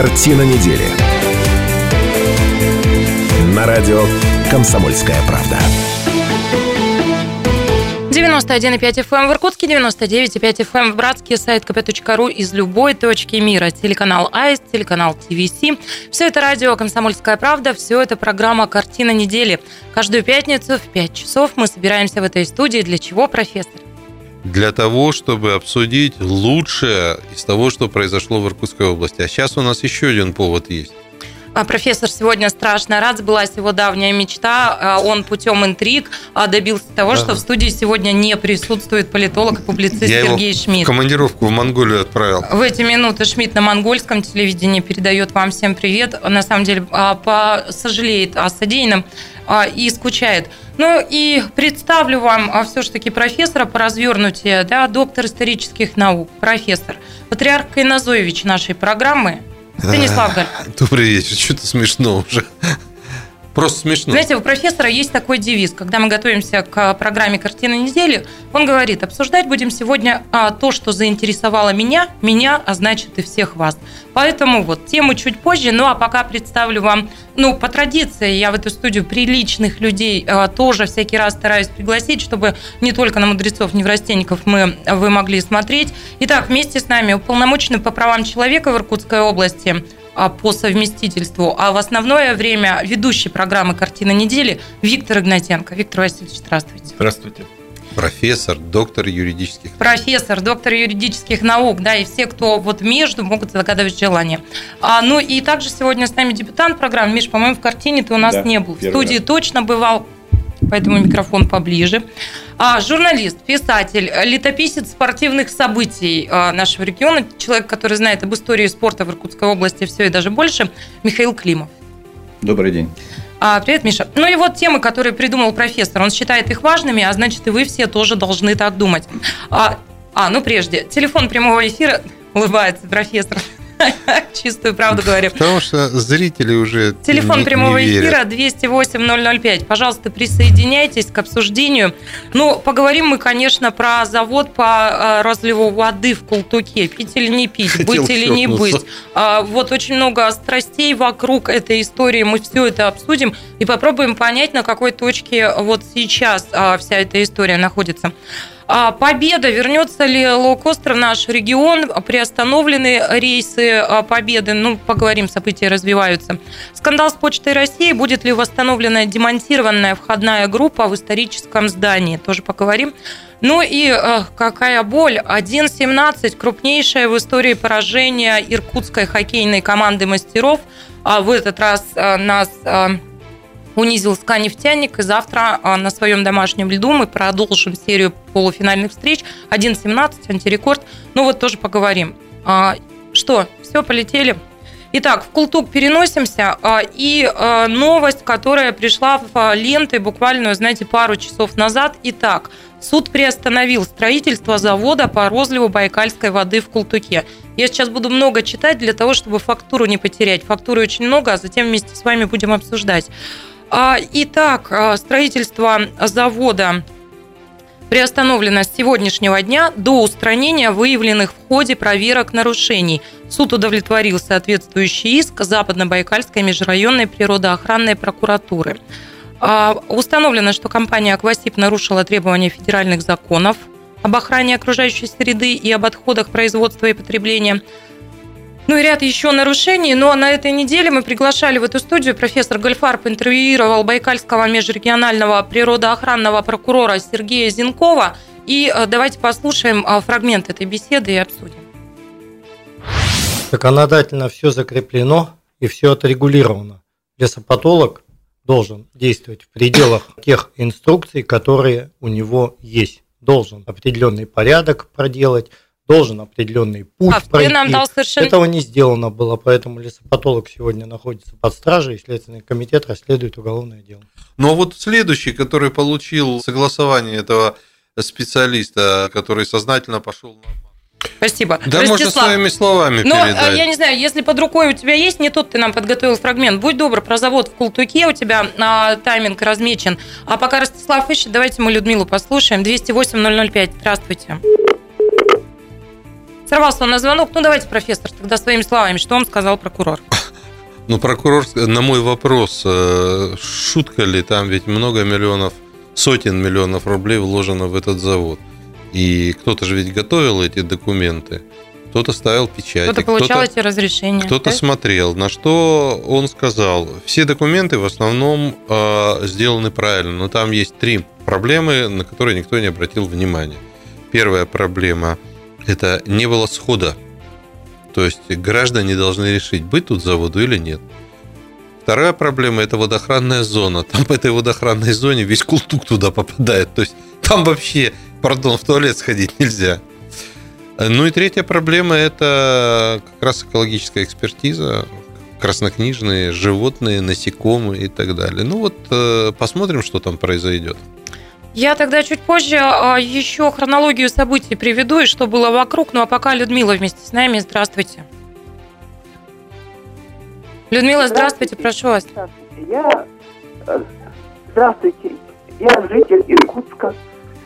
Картина недели. На радио «Комсомольская правда». 91,5 FM эм в Иркутске, 99,5 FM эм в Братске, сайт kp.ru из любой точки мира, телеканал АИС, телеканал ТВС. Все это радио «Комсомольская правда», все это программа «Картина недели». Каждую пятницу в 5 часов мы собираемся в этой студии. Для чего, профессор? Для того, чтобы обсудить лучшее из того, что произошло в Иркутской области. А сейчас у нас еще один повод есть. А, профессор сегодня страшно рад, сбылась его давняя мечта. А, он путем интриг а, добился того, что в студии сегодня не присутствует политолог и публицист Я Сергей его Шмидт. командировку в Монголию отправил. В эти минуты Шмидт на монгольском телевидении передает вам всем привет. На самом деле сожалеет о содеянном и скучает. Ну и представлю вам все-таки профессора по развернутию, да, доктор исторических наук, профессор, патриарх Кайназоевич нашей программы, Станислав Галь. Добрый вечер. Что-то смешно уже. Просто смешно. Знаете, у профессора есть такой девиз. Когда мы готовимся к программе «Картина недели», он говорит, обсуждать будем сегодня а, то, что заинтересовало меня, меня, а значит и всех вас. Поэтому вот тему чуть позже, ну а пока представлю вам, ну, по традиции, я в эту студию приличных людей а, тоже всякий раз стараюсь пригласить, чтобы не только на мудрецов, неврастенников мы, вы могли смотреть. Итак, вместе с нами уполномоченный по правам человека в Иркутской области – а, по совместительству, а в основное время ведущий программы «Картина недели» Виктор Игнатенко. Виктор Васильевич, здравствуйте. Здравствуйте. Профессор, доктор юридических Профессор, доктор юридических наук, да, и все, кто вот между, могут загадывать желание. А, ну и также сегодня с нами дебютант программы. Миш, по-моему, в картине ты у нас да, не был. В студии раз. точно бывал поэтому микрофон поближе. А, журналист, писатель, летописец спортивных событий а, нашего региона, человек, который знает об истории спорта в Иркутской области все и даже больше, Михаил Климов. Добрый день. А, привет, Миша. Ну и вот темы, которые придумал профессор, он считает их важными, а значит и вы все тоже должны так думать. А, а ну прежде, телефон прямого эфира, улыбается профессор, Чистую правду говорю. Потому что зрители уже Телефон не, прямого не эфира 208-005. Пожалуйста, присоединяйтесь к обсуждению. Ну, поговорим мы, конечно, про завод по а, разливу воды в Култуке. Пить или не пить, Хотел быть или не быть. А, вот очень много страстей вокруг этой истории. Мы все это обсудим и попробуем понять, на какой точке вот сейчас а, вся эта история находится. А победа, вернется ли лоукостер наш регион, приостановлены рейсы а, Победы, ну, поговорим, события развиваются. Скандал с Почтой России, будет ли восстановлена демонтированная входная группа в историческом здании, тоже поговорим. Ну и э, какая боль. 1-17, крупнейшее в истории поражение иркутской хоккейной команды мастеров. А в этот раз нас унизил СКА «Нефтяник». И завтра а, на своем домашнем льду мы продолжим серию полуфинальных встреч. 1.17, антирекорд. Ну вот тоже поговорим. А, что, все, полетели? Итак, в Култук переносимся. А, и новость, которая пришла в ленты буквально, знаете, пару часов назад. Итак, суд приостановил строительство завода по розливу байкальской воды в Култуке. Я сейчас буду много читать для того, чтобы фактуру не потерять. Фактуры очень много, а затем вместе с вами будем обсуждать. А, итак, а, строительство завода приостановлено с сегодняшнего дня до устранения выявленных в ходе проверок нарушений. Суд удовлетворил соответствующий иск Западно-Байкальской межрайонной природоохранной прокуратуры. А, установлено, что компания «Аквасип» нарушила требования федеральных законов об охране окружающей среды и об отходах производства и потребления – ну и ряд еще нарушений. Но на этой неделе мы приглашали в эту студию профессор Гольфарб интервьюировал Байкальского межрегионального природоохранного прокурора Сергея Зинкова. И э, давайте послушаем э, фрагмент этой беседы и обсудим. Законодательно все закреплено и все отрегулировано. Лесопатолог должен действовать в пределах тех инструкций, которые у него есть. Должен определенный порядок проделать, должен определенный путь а, пройти. Нам дал совершенно... Этого не сделано было, поэтому лесопатолог сегодня находится под стражей, и Следственный комитет расследует уголовное дело. Ну а вот следующий, который получил согласование этого специалиста, который сознательно пошел на Спасибо. Да, Ростислав, можно своими словами Но, э, передать. я не знаю, если под рукой у тебя есть, не тот ты нам подготовил фрагмент, будь добр, про завод в Култуке у тебя а, тайминг размечен. А пока Ростислав ищет, давайте мы Людмилу послушаем. 208 005. Здравствуйте. Сорвался он на звонок. Ну, давайте, профессор, тогда своими словами, что вам сказал прокурор? Ну, прокурор, на мой вопрос, э, шутка ли, там ведь много миллионов, сотен миллионов рублей вложено в этот завод. И кто-то же ведь готовил эти документы, кто-то ставил печать. Кто-то получал кто эти разрешения. Кто-то да? смотрел. На что он сказал, все документы в основном э, сделаны правильно, но там есть три проблемы, на которые никто не обратил внимания. Первая проблема – это не было схода то есть граждане должны решить, быть тут заводу или нет. Вторая проблема – это водохранная зона. Там по этой водохранной зоне весь култук туда попадает. То есть там вообще, пардон, в туалет сходить нельзя. Ну и третья проблема – это как раз экологическая экспертиза, краснокнижные животные, насекомые и так далее. Ну вот э, посмотрим, что там произойдет. Я тогда чуть позже а, еще хронологию событий приведу и что было вокруг. Ну а пока Людмила вместе с нами. Здравствуйте. Людмила, здравствуйте, здравствуйте прошу вас. Я... Э, здравствуйте. Я житель Иркутска.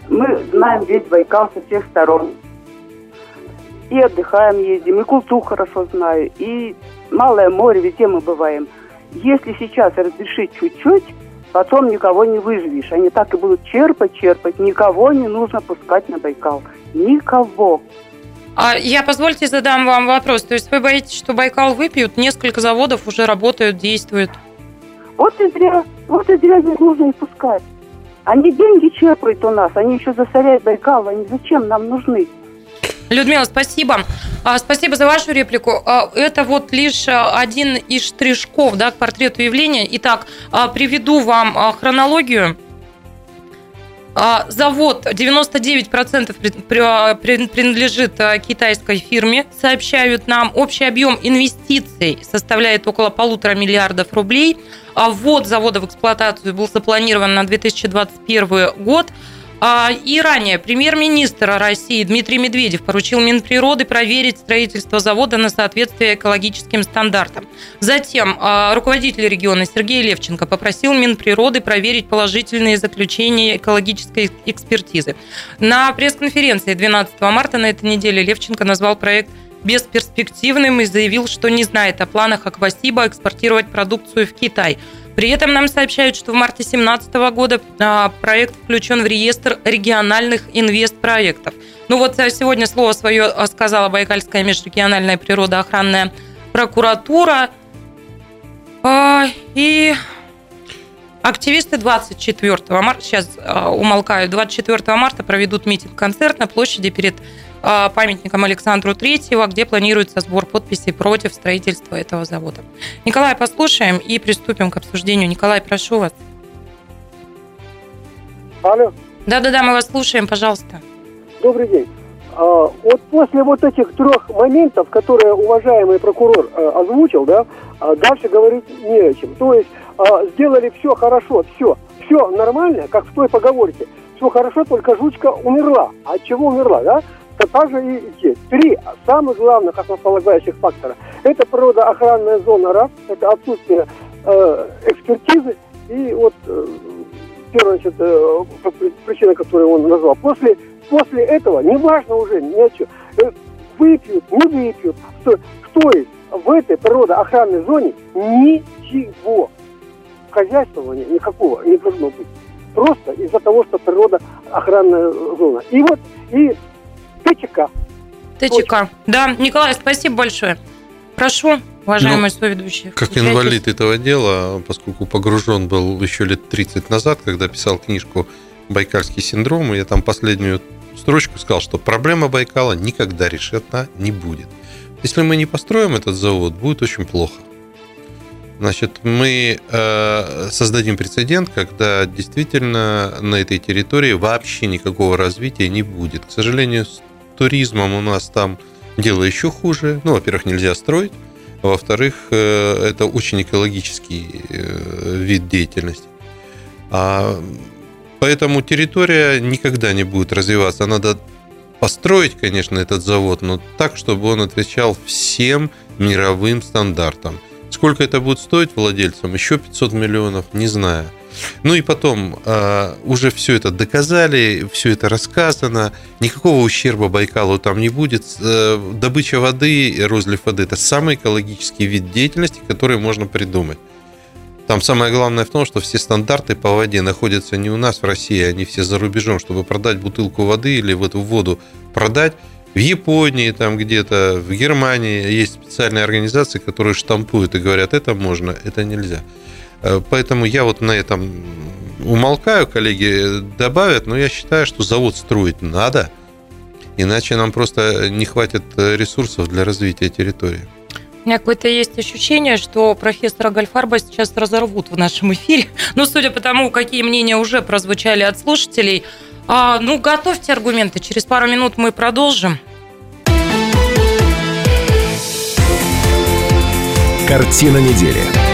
Мы знаем весь Байкал со всех сторон. И отдыхаем, ездим, и культуру хорошо знаю, и Малое море, везде мы бываем. Если сейчас разрешить чуть-чуть, потом никого не выживешь. Они так и будут черпать, черпать. Никого не нужно пускать на Байкал. Никого. А я, позвольте, задам вам вопрос. То есть вы боитесь, что Байкал выпьют? Несколько заводов уже работают, действуют. Вот и зря, вот и зря здесь нужно и пускать. Они деньги черпают у нас, они еще засоряют Байкал. Они зачем нам нужны? Людмила, спасибо. А, спасибо за вашу реплику. А, это вот лишь а, один из штришков да, к портрету явления. Итак, приведу вам хронологию. Завод 99% принадлежит китайской фирме, сообщают нам. Общий объем инвестиций составляет около полутора миллиардов рублей. Ввод завода в эксплуатацию был запланирован на 2021 год. А, и ранее премьер-министр России Дмитрий Медведев поручил Минприроды проверить строительство завода на соответствие экологическим стандартам. Затем а, руководитель региона Сергей Левченко попросил Минприроды проверить положительные заключения экологической экспертизы. На пресс-конференции 12 марта на этой неделе Левченко назвал проект бесперспективным и заявил, что не знает о планах Аквасиба экспортировать продукцию в Китай – при этом нам сообщают, что в марте 2017 года а, проект включен в реестр региональных инвестпроектов. Ну вот э, сегодня слово свое э, сказала Байкальская межрегиональная природоохранная прокуратура. А, и активисты 24 марта, сейчас умолкаю, 24 марта проведут митинг-концерт на площади перед а, памятником Александру Третьего, где планируется сбор подписей против строительства этого завода. Николай, послушаем и приступим к обсуждению. Николай, прошу вас. Алло. Да-да-да, мы вас слушаем, пожалуйста. Добрый день. А, вот после вот этих трех моментов, которые уважаемый прокурор а, озвучил, да, а, дальше говорить не о чем. То есть а, сделали все хорошо, все, все нормально, как в той поговорке. Все хорошо, только жучка умерла. От чего умерла, да? То также и здесь. Три самых главных основополагающих фактора. Это природоохранная зона раз, это отсутствие э, экспертизы и вот э, первая значит, э, причина, которую он назвал. После, после этого, неважно уже ни о чем, э, выпьют, не выпьют, то, то есть в этой природоохранной зоне ничего хозяйствования никакого не должно быть. Просто из-за того, что природа охранная зона. И вот и ТЧК. ТЧК. Да, Николай, спасибо большое. Прошу, уважаемые ну, соведущие. Как инвалид этого дела, поскольку погружен был еще лет 30 назад, когда писал книжку «Байкальский синдром», я там последнюю строчку сказал, что проблема Байкала никогда решена не будет. Если мы не построим этот завод, будет очень плохо. Значит, мы э, создадим прецедент, когда действительно на этой территории вообще никакого развития не будет. К сожалению, туризмом у нас там дело еще хуже. Ну, во-первых, нельзя строить. Во-вторых, э, это очень экологический э, вид деятельности. А, поэтому территория никогда не будет развиваться. Надо построить, конечно, этот завод, но так, чтобы он отвечал всем мировым стандартам. Сколько это будет стоить владельцам? Еще 500 миллионов, не знаю. Ну и потом, э, уже все это доказали, все это рассказано, никакого ущерба Байкалу там не будет. Э, добыча воды розлив воды – это самый экологический вид деятельности, который можно придумать. Там самое главное в том, что все стандарты по воде находятся не у нас в России, они все за рубежом. Чтобы продать бутылку воды или в эту воду продать, в Японии, там где-то, в Германии есть специальные организации, которые штампуют и говорят, это можно, это нельзя. Э, поэтому я вот на этом умолкаю, коллеги добавят, но я считаю, что завод строить надо, иначе нам просто не хватит ресурсов для развития территории. У меня какое-то есть ощущение, что профессора Гальфарба сейчас разорвут в нашем эфире. Ну, судя по тому, какие мнения уже прозвучали от слушателей. А, ну, готовьте аргументы. Через пару минут мы продолжим. Картина недели.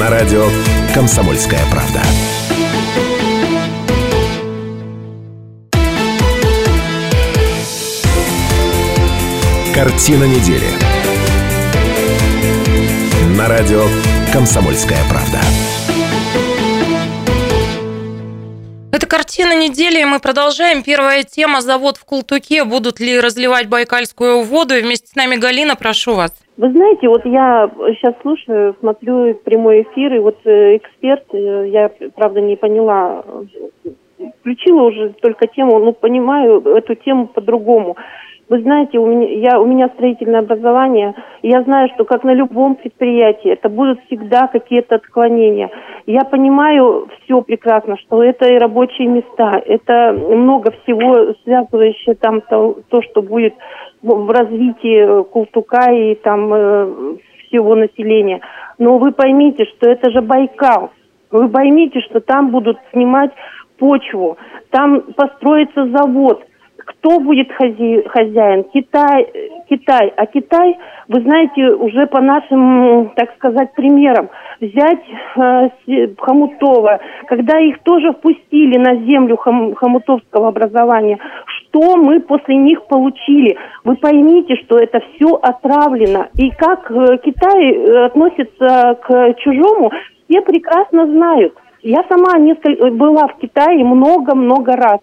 На радио «Комсомольская правда». Картина недели. На радио «Комсомольская правда». Это картина недели, и мы продолжаем. Первая тема – завод в Култуке. Будут ли разливать байкальскую воду? И вместе с нами Галина, прошу вас. Вы знаете, вот я сейчас слушаю, смотрю прямой эфир, и вот э, эксперт, э, я, правда, не поняла, включила уже только тему, ну, понимаю эту тему по-другому. Вы знаете, у меня, я, у меня строительное образование, и я знаю, что как на любом предприятии, это будут всегда какие-то отклонения. Я понимаю все прекрасно, что это и рабочие места, это много всего связывающее там то, то что будет в развитии Култука и там э, всего населения. Но вы поймите, что это же Байкал. Вы поймите, что там будут снимать почву, там построится завод, кто будет хази, хозяин? Китай, Китай. А Китай, вы знаете, уже по нашим, так сказать, примерам, взять э, Хомутова, когда их тоже впустили на землю хом, хомутовского образования, что мы после них получили? Вы поймите, что это все отравлено. И как э, Китай э, относится к чужому, все прекрасно знают. Я сама несколько была в Китае много-много раз.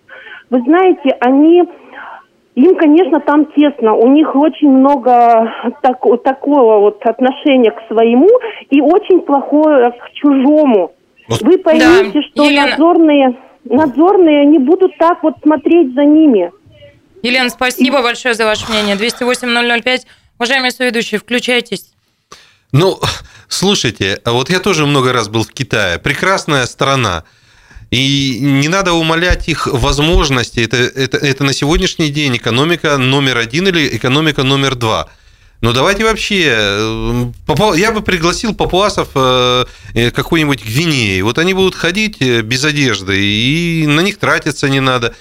Вы знаете, они им, конечно, там тесно. У них очень много так, такого вот отношения к своему и очень плохое к чужому. Вы поймите, да. что Елена... надзорные, надзорные не будут так вот смотреть за ними. Елена, спасибо большое за ваше мнение. 208-005. Уважаемые соведущие, включайтесь. Ну, слушайте, а вот я тоже много раз был в Китае. Прекрасная страна. И не надо умолять их возможности. Это, это, это на сегодняшний день экономика номер один или экономика номер два. Но давайте вообще, э, я бы пригласил папуасов э, э, какой-нибудь Гвинеи. Вот они будут ходить без одежды, и на них тратиться не надо.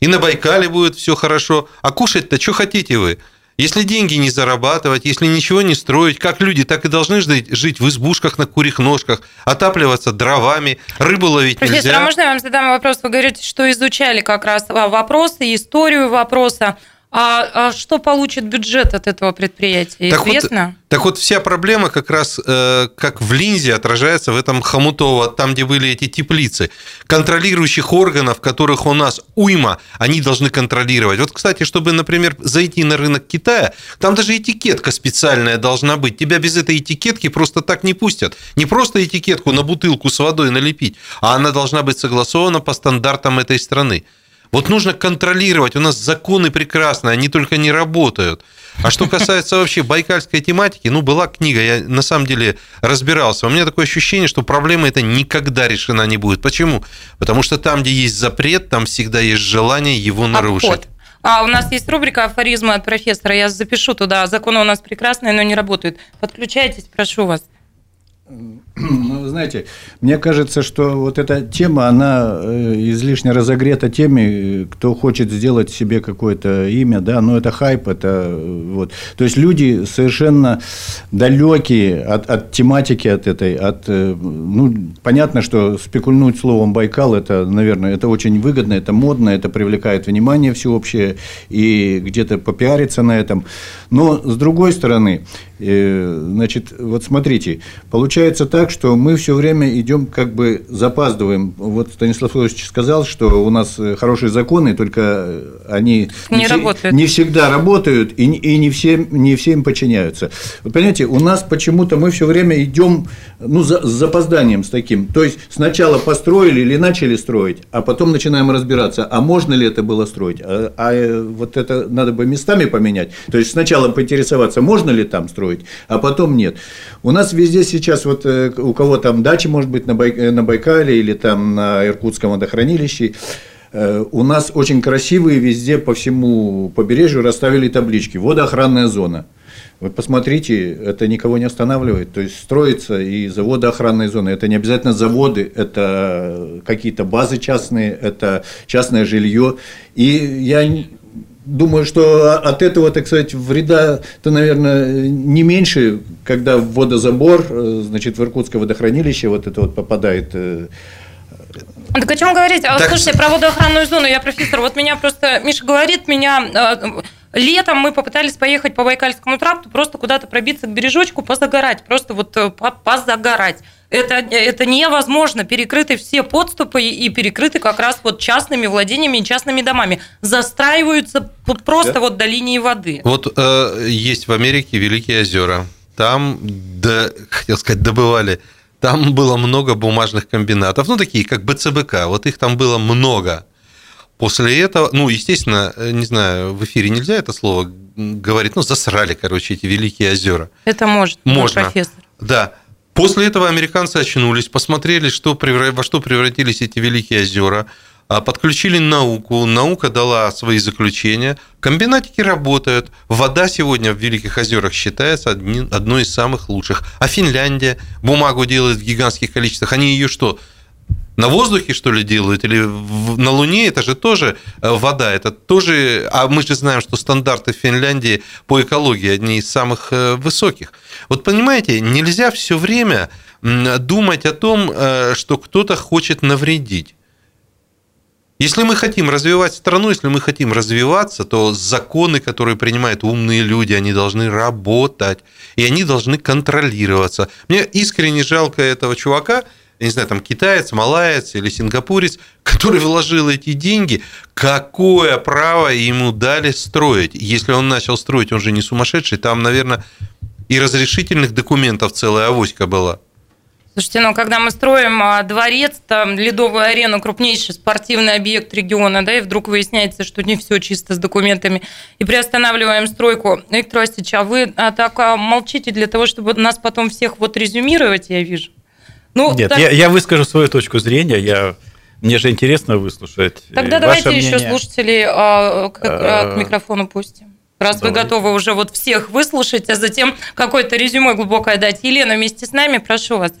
И на Байкале будет все хорошо. А кушать-то что хотите вы? Если деньги не зарабатывать, если ничего не строить, как люди так и должны жить, жить в избушках на курьих ножках, отапливаться дровами, рыбу ловить Профессор, нельзя. а можно я вам задам вопрос? Вы говорите, что изучали как раз вопросы, историю вопроса. А, а что получит бюджет от этого предприятия? Так Известно? Вот, так вот, вся проблема как раз э, как в линзе отражается в этом Хомутово, там, где были эти теплицы. Контролирующих органов, которых у нас уйма, они должны контролировать. Вот, кстати, чтобы, например, зайти на рынок Китая, там даже этикетка специальная должна быть. Тебя без этой этикетки просто так не пустят. Не просто этикетку на бутылку с водой налепить, а она должна быть согласована по стандартам этой страны. Вот нужно контролировать. У нас законы прекрасные, они только не работают. А что касается вообще байкальской тематики, ну, была книга, я на самом деле разбирался. У меня такое ощущение, что проблема эта никогда решена не будет. Почему? Потому что там, где есть запрет, там всегда есть желание его нарушить. Обход. А у нас есть рубрика «Афоризмы от профессора». Я запишу туда. Законы у нас прекрасные, но не работают. Подключайтесь, прошу вас. Ну, знаете, мне кажется, что вот эта тема, она э, излишне разогрета теми, кто хочет сделать себе какое-то имя, да, но это хайп, это э, вот. То есть люди совершенно далекие от, от тематики, от этой, от, э, ну, понятно, что спекульнуть словом Байкал, это, наверное, это очень выгодно, это модно, это привлекает внимание всеобщее, и где-то попиариться на этом. Но, с другой стороны, значит, вот смотрите, получается, получается так, что мы все время идем как бы запаздываем. Вот Станислав Федорович сказал, что у нас хорошие законы, только они не, не, не всегда работают и, и не, все, не все им подчиняются. Вот понимаете, у нас почему-то мы все время идем ну, за, с запозданием с таким. То есть сначала построили или начали строить, а потом начинаем разбираться, а можно ли это было строить, а, а вот это надо бы местами поменять. То есть сначала поинтересоваться, можно ли там строить, а потом нет. У нас везде сейчас вот э, у кого там дачи, может быть, на, Бай, э, на Байкале или там на Иркутском водохранилище, э, у нас очень красивые везде по всему побережью расставили таблички «Водоохранная зона». Вот посмотрите, это никого не останавливает. То есть строится и заводы охранной зоны. Это не обязательно заводы, это какие-то базы частные, это частное жилье. И я думаю, что от этого, так сказать, вреда-то, наверное, не меньше, когда в водозабор, э, значит, в Иркутское водохранилище вот это вот попадает э, так о чем говорить? Так... Слушайте, про водоохранную зону, я профессор, вот меня просто, Миша говорит, меня э, Летом мы попытались поехать по Байкальскому тракту, просто куда-то пробиться к бережочку, позагорать, просто вот позагорать. Это, это невозможно. Перекрыты все подступы и перекрыты как раз вот частными владениями и частными домами. Застраиваются просто да? вот до линии воды. Вот э, есть в Америке Великие озера. Там, да, хотел сказать, добывали. Там было много бумажных комбинатов, ну, такие, как БЦБК. Вот их там было много. После этого, ну, естественно, э, не знаю, в эфире нельзя это слово говорить, ну, засрали, короче, эти Великие озера. Это может, Можно. профессор. Да. После этого американцы очнулись, посмотрели, что, во что превратились эти великие озера, а, подключили науку, наука дала свои заключения, комбинатики работают, вода сегодня в Великих озерах считается одной из самых лучших. А Финляндия бумагу делает в гигантских количествах, они ее что, на воздухе, что ли, делают, или на Луне, это же тоже э, вода, это тоже, а мы же знаем, что стандарты Финляндии по экологии одни из самых э, высоких. Вот понимаете, нельзя все время думать о том, э, что кто-то хочет навредить. Если мы хотим развивать страну, если мы хотим развиваться, то законы, которые принимают умные люди, они должны работать, и они должны контролироваться. Мне искренне жалко этого чувака, я не знаю, там китаец, малаец или сингапурец, который вложил эти деньги, какое право ему дали строить? Если он начал строить, он же не сумасшедший, там, наверное, и разрешительных документов целая авоська была. Слушайте, ну когда мы строим а, дворец, там ледовую арену, крупнейший спортивный объект региона, да, и вдруг выясняется, что не все чисто с документами, и приостанавливаем стройку. Виктор Васильевич, а вы а, так а, молчите для того, чтобы нас потом всех вот резюмировать, я вижу? Ну, Нет, так... я, я выскажу свою точку зрения. Я мне же интересно выслушать. Тогда давайте мнение. еще слушателей а, к, а, к микрофону пустим. Раз Давай. вы готовы уже вот всех выслушать, а затем какое-то резюме глубокое дать. Елена вместе с нами, прошу вас.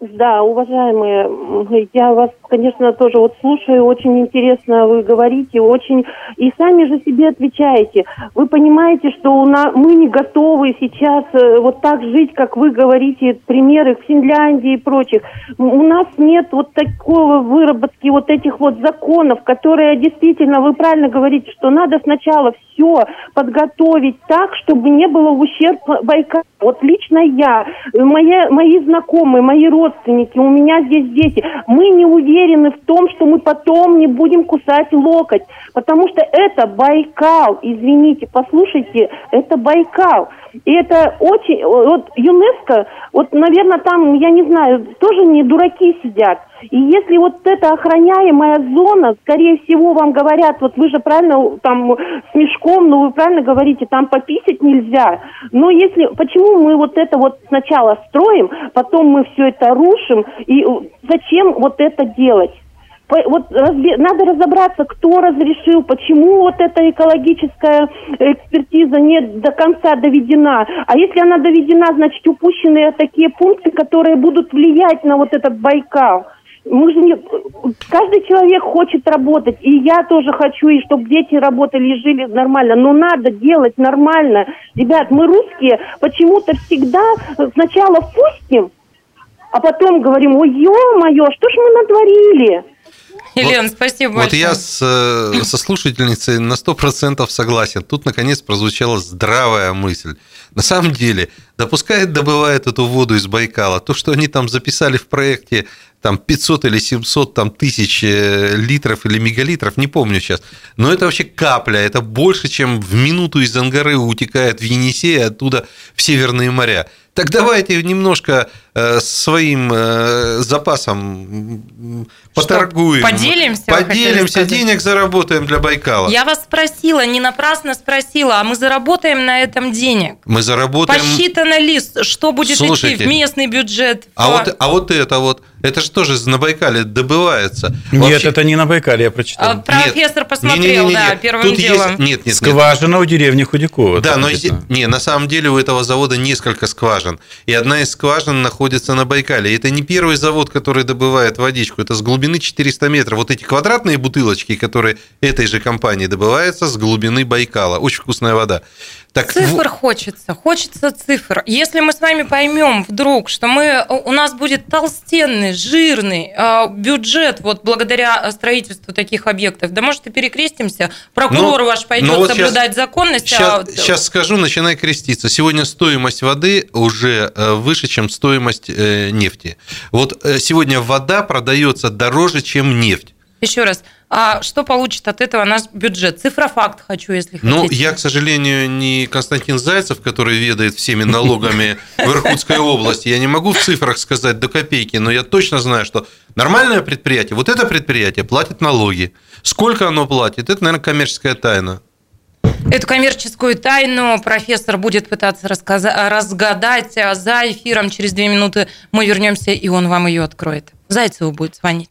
Да, уважаемые, я вас, конечно, тоже вот слушаю, очень интересно вы говорите, очень, и сами же себе отвечаете. Вы понимаете, что у нас, мы не готовы сейчас э, вот так жить, как вы говорите, примеры в Финляндии и прочих. У нас нет вот такого выработки вот этих вот законов, которые действительно, вы правильно говорите, что надо сначала все подготовить так, чтобы не было ущерб Байкалу. Вот лично я, мои, мои знакомые, мои родственники, у меня здесь дети, мы не уверены в том, что мы потом не будем кусать локоть, потому что это Байкал, извините, послушайте, это Байкал. И это очень, вот ЮНЕСКО, вот, наверное, там, я не знаю, тоже не дураки сидят. И если вот эта охраняемая зона, скорее всего, вам говорят, вот вы же правильно там с мешком, ну вы правильно говорите, там пописать нельзя. Но если, почему мы вот это вот сначала строим, потом мы все это рушим, и зачем вот это делать? Вот надо разобраться, кто разрешил, почему вот эта экологическая экспертиза не до конца доведена. А если она доведена, значит упущены такие пункты, которые будут влиять на вот этот Байкал. Мы же не... Каждый человек хочет работать, и я тоже хочу, и чтобы дети работали и жили нормально. Но надо делать нормально. Ребят, мы русские почему-то всегда сначала пустим, а потом говорим, ой, ё-моё, что ж мы натворили? Елена, вот, спасибо большое. Вот я с, э, со слушательницей на 100% согласен. Тут, наконец, прозвучала здравая мысль. На самом деле, да пускай добывает эту воду из Байкала. То, что они там записали в проекте там 500 или 700 там, тысяч э, литров или мегалитров, не помню сейчас. Но это вообще капля, это больше, чем в минуту из Ангары утекает в Енисей, оттуда в Северные моря. Так давайте немножко э, своим э, запасом поторгуем. Что, поделимся? Поделимся, денег заработаем для Байкала. Я вас спросила, не напрасно спросила, а мы заработаем на этом денег? Мы заработаем... Посчитано ли, что будет Слушайте, идти в местный бюджет? В... А, вот, а вот это вот, это же тоже на Байкале добывается. Нет, Вообще... это не на Байкале, я прочитал. А, профессор нет, посмотрел, не, не, не, да, первым Тут делом. Есть... Нет, нет, Скважина нет. у деревни Худякова. Да, но не, на самом деле у этого завода несколько скважин. И одна из скважин находится на Байкале. И это не первый завод, который добывает водичку. Это с глубины 400 метров. Вот эти квадратные бутылочки, которые этой же компании добываются с глубины Байкала. Очень вкусная вода. Так, цифр хочется, хочется цифр. Если мы с вами поймем вдруг, что мы, у нас будет толстенный, жирный э, бюджет вот благодаря строительству таких объектов, да может и перекрестимся, прокурор ну, ваш пойдет ну вот соблюдать сейчас, законность. Сейчас, а... сейчас скажу, начинай креститься. Сегодня стоимость воды уже э, выше, чем стоимость э, нефти. Вот э, сегодня вода продается дороже, чем нефть. Еще раз, а что получит от этого наш бюджет? Цифрофакт хочу, если ну, хотите. Ну, я, к сожалению, не Константин Зайцев, который ведает всеми налогами в Иркутской области. Я не могу в цифрах сказать до копейки, но я точно знаю, что нормальное предприятие, вот это предприятие платит налоги. Сколько оно платит, это, наверное, коммерческая тайна. Эту коммерческую тайну профессор будет пытаться разгадать за эфиром. Через две минуты мы вернемся, и он вам ее откроет. Зайцеву будет звонить.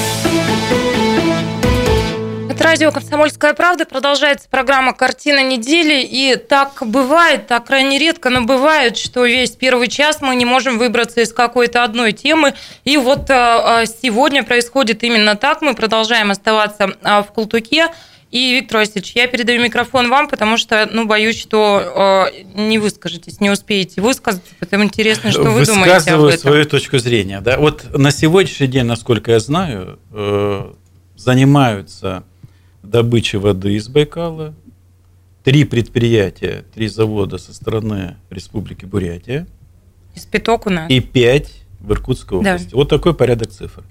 Радио «Комсомольская правда» продолжается программа «Картина недели». И так бывает, так крайне редко, но бывает, что весь первый час мы не можем выбраться из какой-то одной темы. И вот э, э, сегодня происходит именно так. Мы продолжаем оставаться э, в Култуке. И, Виктор Васильевич, я передаю микрофон вам, потому что, ну, боюсь, что э, не выскажетесь, не успеете высказаться, потому интересно, что вы думаете об этом. свою точку зрения. Да? Вот на сегодняшний день, насколько я знаю, э, занимаются добычи воды из Байкала, три предприятия, три завода со стороны Республики Бурятия. Из пяток у нас. И пять в Иркутской области. Да. Вот такой порядок цифр.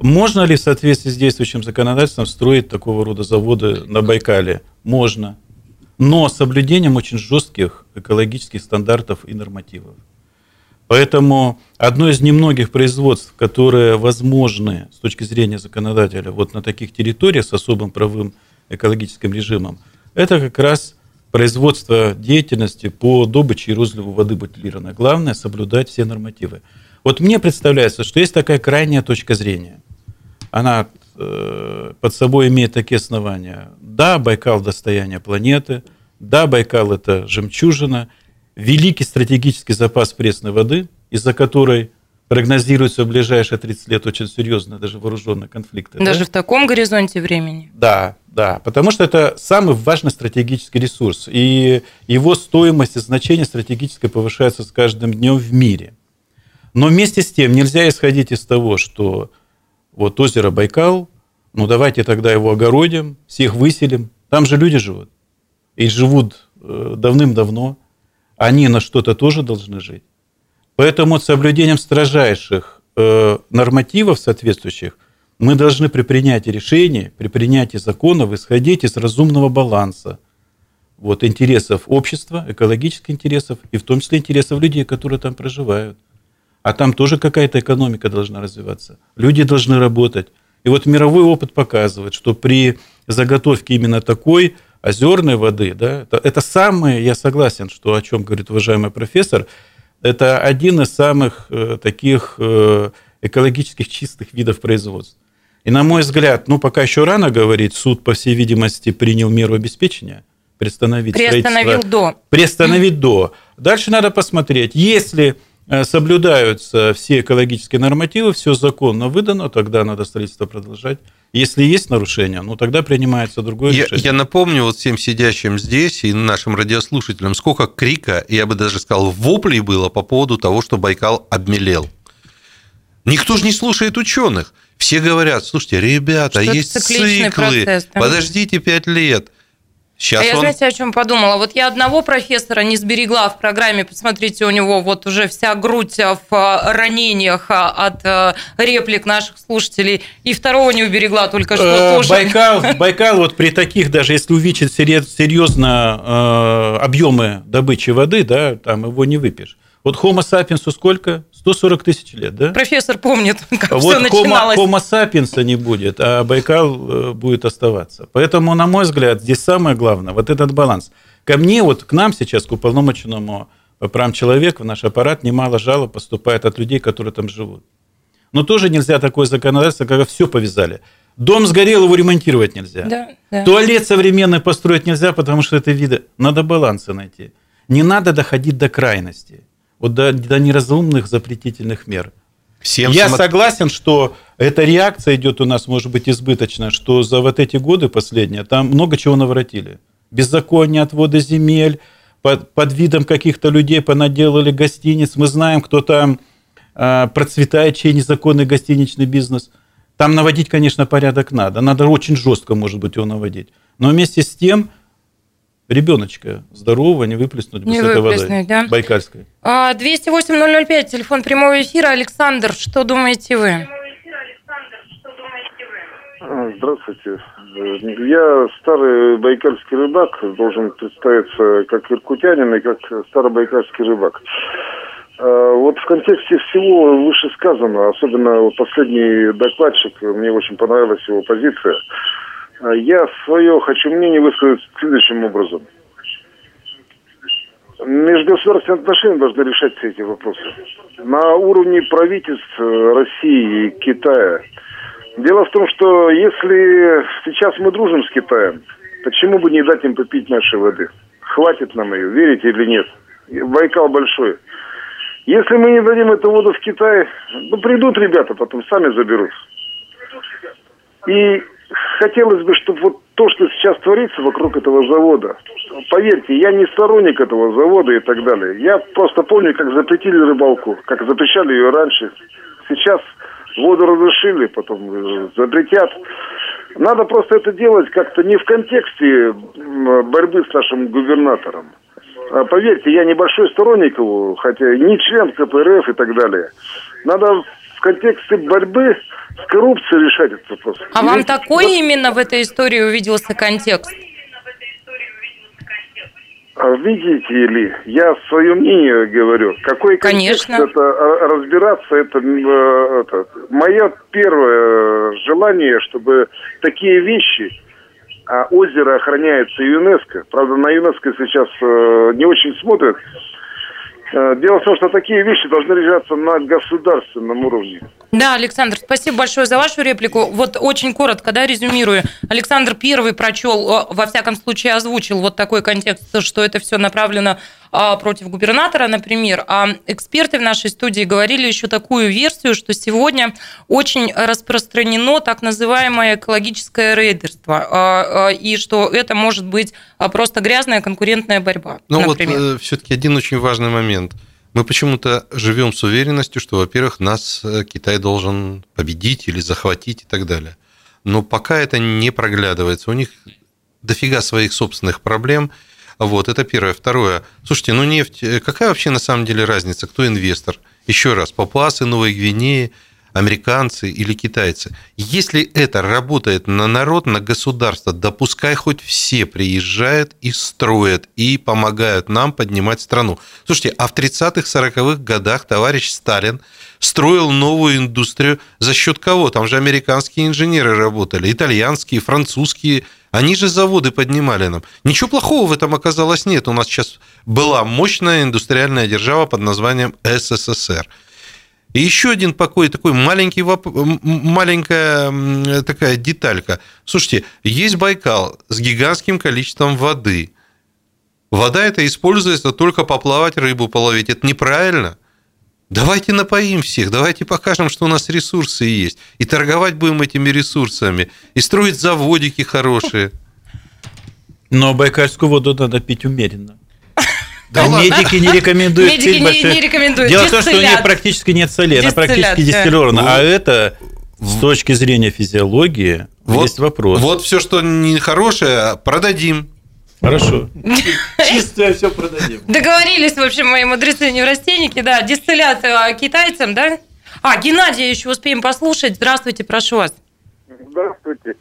Можно ли в соответствии с действующим законодательством строить такого рода заводы на Байкале? Можно. Но с соблюдением очень жестких экологических стандартов и нормативов. Поэтому одно из немногих производств, которые возможны с точки зрения законодателя вот на таких территориях с особым правым экологическим режимом, это как раз производство деятельности по добыче и розливу воды бутилированной. Главное – соблюдать все нормативы. Вот мне представляется, что есть такая крайняя точка зрения. Она э, под собой имеет такие основания. Да, Байкал – достояние планеты. Да, Байкал – это жемчужина – великий стратегический запас пресной воды, из-за которой прогнозируется в ближайшие 30 лет очень серьезные даже вооруженные конфликты. Даже да? в таком горизонте времени? Да, да, потому что это самый важный стратегический ресурс, и его стоимость и значение стратегическое повышается с каждым днем в мире. Но вместе с тем нельзя исходить из того, что вот озеро Байкал, ну давайте тогда его огородим, всех выселим. Там же люди живут. И живут э, давным-давно они на что-то тоже должны жить. Поэтому с соблюдением строжайших э, нормативов соответствующих мы должны при принятии решений, при принятии законов исходить из разумного баланса вот, интересов общества, экологических интересов, и в том числе интересов людей, которые там проживают. А там тоже какая-то экономика должна развиваться. Люди должны работать. И вот мировой опыт показывает, что при заготовке именно такой озерной воды, да, это, это самое, я согласен, что о чем говорит уважаемый профессор, это один из самых э, таких э, экологических чистых видов производства. И на мой взгляд, ну пока еще рано говорить, суд, по всей видимости, принял меру обеспечения, приостановить Приостановил до. Приостановить до. Дальше надо посмотреть, если э, соблюдаются все экологические нормативы, все законно выдано, тогда надо строительство продолжать. Если есть нарушения, ну тогда принимается другое я, решение. Я напомню вот всем сидящим здесь и нашим радиослушателям, сколько крика, я бы даже сказал, воплей было по поводу того, что Байкал обмелел. Никто же не слушает ученых. Все говорят, слушайте, ребята, Что есть циклы, процесс, да? подождите пять лет. Сейчас а я, он... знаете, о чем подумала? Вот я одного профессора не сберегла в программе. Посмотрите, у него вот уже вся грудь в э, ранениях а, от реплик наших слушателей. И второго не уберегла, только что Э, тоже. Байкал, Байкал вот при таких, даже если увеличить серьез- серьезно э, объемы добычи воды, да, там его не выпьешь. Вот Homo sapiens сколько? 140 тысяч лет, да? Профессор помнит, как Вот все Homo, начиналось. Homo sapiens не будет, а Байкал э, будет оставаться. Поэтому, на мой взгляд, здесь самое главное, вот этот баланс. Ко мне, вот к нам сейчас, к уполномоченному по правам человека, в наш аппарат немало жалоб поступает от людей, которые там живут. Но тоже нельзя такое законодательство, когда все повязали. Дом сгорел, его ремонтировать нельзя. Да, да. Туалет современный построить нельзя, потому что это виды. Надо балансы найти. Не надо доходить до крайности. Вот до, до неразумных запретительных мер. Всем Я смо- согласен, что эта реакция идет у нас, может быть, избыточно, что за вот эти годы последние там много чего наворотили. Беззаконие, отводы земель, под, под видом каких-то людей понаделали гостиниц. Мы знаем, кто там а, процветает, чей незаконный гостиничный бизнес. Там наводить, конечно, порядок надо. Надо очень жестко, может быть, его наводить. Но вместе с тем ребеночка здорового не выплеснуть без Не этой воды. да? Байкальской. А, 208-005, телефон прямого эфира. Александр, что думаете вы? А, Здравствуйте. Я старый байкальский рыбак, должен представиться как иркутянин и как старый байкальский рыбак. А, Вот в контексте всего вышесказанного, особенно последний докладчик, мне очень понравилась его позиция. А, Я свое хочу мнение высказать следующим образом. Межгосударственные отношения должны решать все эти вопросы. На уровне правительств России и Китая. Дело в том, что если сейчас мы дружим с Китаем, почему бы не дать им попить нашей воды? Хватит нам ее, верите или нет? Байкал большой. Если мы не дадим эту воду в Китай, ну придут ребята, потом сами заберут. И хотелось бы, чтобы вот то, что сейчас творится вокруг этого завода, поверьте, я не сторонник этого завода и так далее. Я просто помню, как запретили рыбалку, как запрещали ее раньше. Сейчас воду разрешили, потом э, запретят. Надо просто это делать как-то не в контексте борьбы с нашим губернатором. А поверьте, я небольшой сторонник его, хотя не член КПРФ и так далее. Надо в контексте борьбы с коррупцией решать этот вопрос. А вам Ведь такой именно в этой истории увиделся контекст? А Видите ли, я свое мнение говорю. Какой контекст Конечно. это а, разбираться, это, э, это мое первое желание, чтобы такие вещи, а озеро охраняется ЮНЕСКО, правда на ЮНЕСКО сейчас э, не очень смотрят. Э, Дело в том, что такие вещи должны решаться на государственном уровне. Да, Александр, спасибо большое за вашу реплику. Вот очень коротко, да, резюмирую. Александр первый прочел, э, во всяком случае, озвучил вот такой контекст, что это все направлено а, против губернатора, например. А эксперты в нашей студии говорили еще такую версию, что сегодня очень распространено так называемое экологическое рейдерство, а, а, и что это может быть просто грязная конкурентная борьба, Ну вот все-таки один очень важный момент. Мы почему-то живем с уверенностью, что, во-первых, нас э, Китай должен победить или захватить и так далее. Но пока это не проглядывается. У них дофига своих собственных проблем. Вот, это первое. Второе. Слушайте, ну нефть, э, какая вообще на самом деле разница, кто инвестор? Еще раз, папуасы Новой Гвинеи, американцы или китайцы. Если это работает на народ, на государство, да пускай хоть все приезжают и строят, и помогают нам поднимать страну. Слушайте, а в 30-х, 40-х годах товарищ Сталин строил новую индустрию за счет кого? Там же американские инженеры работали, итальянские, французские. Они же заводы поднимали нам. Ничего плохого в этом оказалось нет. У нас сейчас была мощная индустриальная держава под названием СССР. И еще один покой, такой маленький, маленькая такая деталька. Слушайте, есть Байкал с гигантским количеством воды. Вода это используется только поплавать, рыбу половить. Это неправильно. Давайте напоим всех, давайте покажем, что у нас ресурсы есть. И торговать будем этими ресурсами. И строить заводики хорошие. Но байкальскую воду надо пить умеренно. Да медики не рекомендуют Медики пить не- не рекомендуют. Дело в том, что у нее Дистиллят. практически нет соли, она практически дистиллирована. А это с точки зрения физиологии Вот, есть вопрос. Вот все, что нехорошее, продадим. Хорошо. Чистое все продадим. Договорились, в общем, мои мудрецы неврастенники, да, дистиллят э, китайцам, да? А, Геннадия еще успеем послушать. Здравствуйте, прошу вас. Здравствуйте.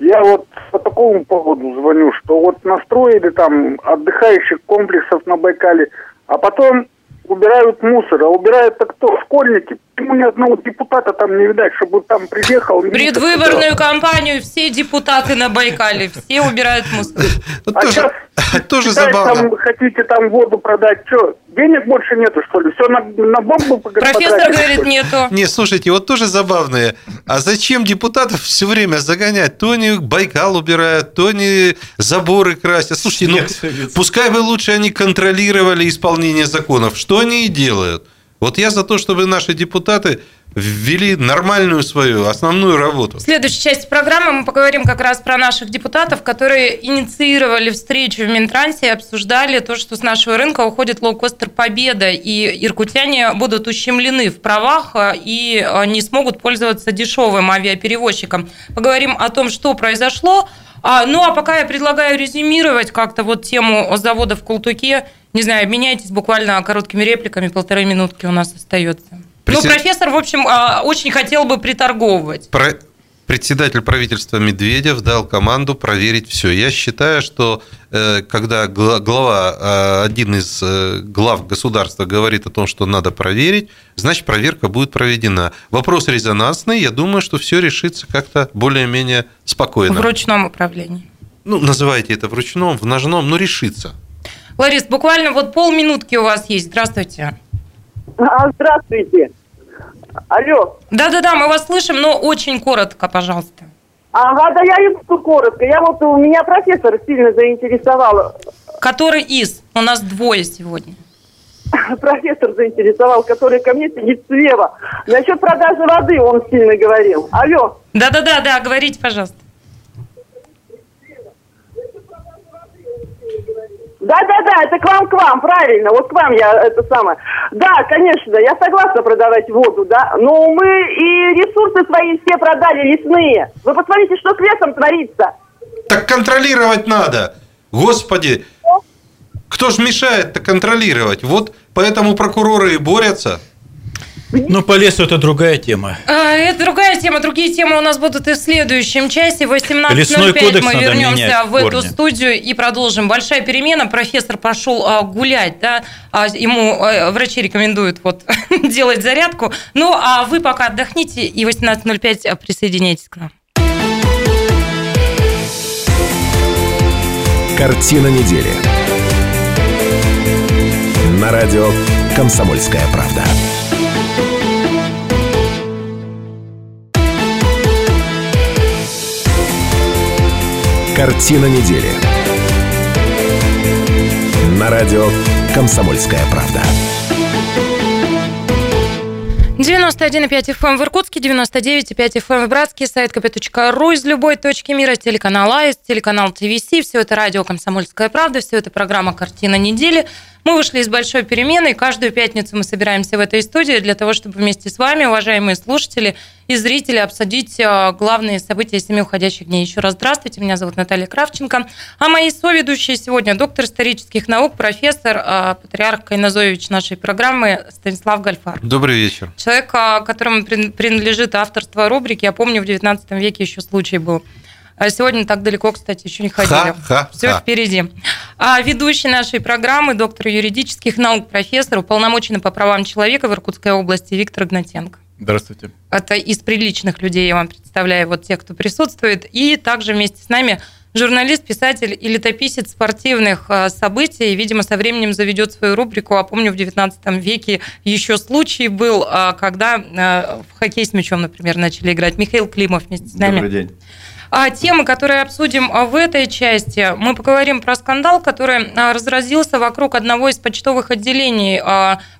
Я вот по такому поводу звоню, что вот настроили там отдыхающих комплексов на Байкале, а потом убирают мусор. А убирают-то кто? Школьники. Почему ни одного депутата там не видать, чтобы там приехал? Предвыборную кампанию все депутаты на Байкале, все убирают мусор. Вот А тоже, сейчас тоже забавно. Там, хотите там воду продать, что? Денег больше нету, что ли? Все на, на бомбу Профессор потратили, говорит, нету. Не, слушайте, вот тоже забавные. А зачем депутатов все время загонять? То они Байкал убирают, то они заборы красят. Слушайте, ну, пускай бы лучше они контролировали исполнение законов. Что они и делают? Вот я за то, чтобы наши депутаты ввели нормальную свою основную работу. В следующей части программы мы поговорим как раз про наших депутатов, которые инициировали встречу в Минтрансе и обсуждали то, что с нашего рынка уходит лоукостер «Победа», и иркутяне будут ущемлены в правах а, и не смогут пользоваться дешевым авиаперевозчиком. Поговорим о том, что произошло. А, ну, а пока я предлагаю резюмировать как-то вот тему завода в Култуке. Не знаю, обменяйтесь буквально короткими репликами, полторы минутки у нас остается. Ну, профессор, в общем, а, очень хотел бы приторговывать. Про- Председатель правительства Медведев дал команду проверить все. Я считаю, что э, когда гла- глава, э, один из э, глав государства говорит о том, что надо проверить, значит, проверка будет проведена. Вопрос резонансный. Я думаю, что все решится как-то более-менее спокойно. В ручном управлении. Ну, называйте это в ручном, в ножном, но решится. Ларис, буквально вот полминутки у вас есть. Здравствуйте. А, здравствуйте. Алло. Да-да-да, мы вас слышим, но очень коротко, пожалуйста. Ага, да я и буду коротко. Я вот, у меня профессор сильно заинтересовал. Который из? У нас двое сегодня. Профессор заинтересовал, который ко мне сидит слева. Насчет продажи воды он сильно говорил. Алло. Да-да-да, да, говорите, пожалуйста. Да-да-да, это к вам, к вам, правильно, вот к вам я это самое. Да, конечно, я согласна продавать воду, да, но мы и ресурсы свои все продали лесные. Вы посмотрите, что с лесом творится. Так контролировать надо. Господи, кто ж мешает-то контролировать? Вот поэтому прокуроры и борются. Ну, по лесу это другая тема. А, Это другая тема. Другие темы у нас будут и в следующем часе. В Лесной 18.05 кодекс мы вернемся в в эту студию и продолжим. Большая перемена. Профессор пошел а, гулять. Да? А, Ему а, врачи рекомендуют вот, делать зарядку. Ну, а вы пока отдохните и в 18.05 присоединяйтесь к нам. Картина недели. На радио «Комсомольская правда». Картина недели. На радио «Комсомольская правда». 91,5 FM в Иркутске, 99,5 FM в Братске, сайт kp.ru из любой точки мира, телеканал АИС, телеканал ТВС, все это радио «Комсомольская правда», все это программа «Картина недели». Мы вышли из большой перемены, и каждую пятницу мы собираемся в этой студии для того, чтобы вместе с вами, уважаемые слушатели и зрители, обсудить э, главные события семи уходящих дней. Еще раз здравствуйте, меня зовут Наталья Кравченко, а мои соведущие сегодня доктор исторических наук, профессор, э, патриарх Кайназович нашей программы Станислав Гальфар. Добрый вечер. Человек, а, которому прин- принадлежит авторство рубрики, я помню, в 19 веке еще случай был. А сегодня так далеко, кстати, еще не ходили. Ха-ха-ха. Все впереди. А ведущий нашей программы, доктор юридических наук, профессор, уполномоченный по правам человека в Иркутской области Виктор Игнатенко. Здравствуйте. Это из приличных людей я вам представляю, вот тех, кто присутствует. И также вместе с нами журналист, писатель и летописец спортивных э, событий. Видимо, со временем заведет свою рубрику. А помню, в 19 веке еще случай был, э, когда э, в хоккей с мячом, например, начали играть. Михаил Климов вместе с нами. Добрый день. А темы, которые обсудим в этой части, мы поговорим про скандал, который разразился вокруг одного из почтовых отделений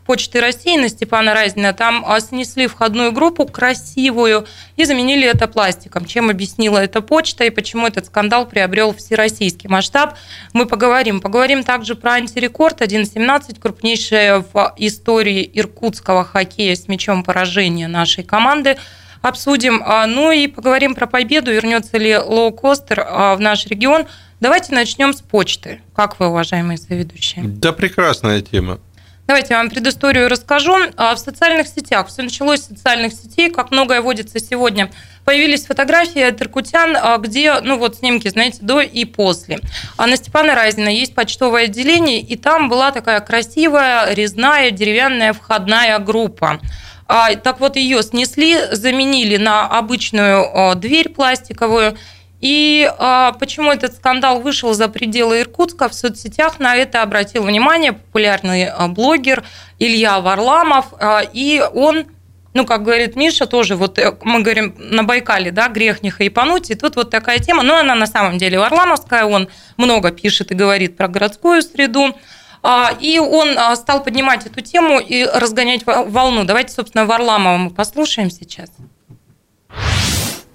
Почты России на Степана Разина. Там снесли входную группу красивую и заменили это пластиком. Чем объяснила эта почта и почему этот скандал приобрел всероссийский масштаб, мы поговорим. Поговорим также про антирекорд 1.17, крупнейшее в истории иркутского хоккея с мячом поражения нашей команды обсудим. А, ну и поговорим про победу, вернется ли лоукостер а, в наш регион. Давайте начнем с почты. Как вы, уважаемые соведущие? Да, прекрасная тема. Давайте я вам предысторию расскажу. А, в социальных сетях, все началось с социальных сетей, как многое водится сегодня. Появились фотографии от иркутян, где, ну вот снимки, знаете, до и после. А на Степана Разина есть почтовое отделение, и там была такая красивая резная деревянная входная группа. А, так вот, ее снесли, заменили на обычную а, дверь пластиковую. И а, почему этот скандал вышел за пределы Иркутска? В соцсетях на это обратил внимание популярный блогер Илья Варламов. И он ну, как говорит Миша, тоже вот э, мы говорим на Байкале, да, грех не хайпануть, и тут вот такая тема, но она на самом деле варламовская, он много пишет и говорит про городскую среду, а, и он а, стал поднимать эту тему и разгонять волну. Давайте, собственно, Варламова мы послушаем сейчас.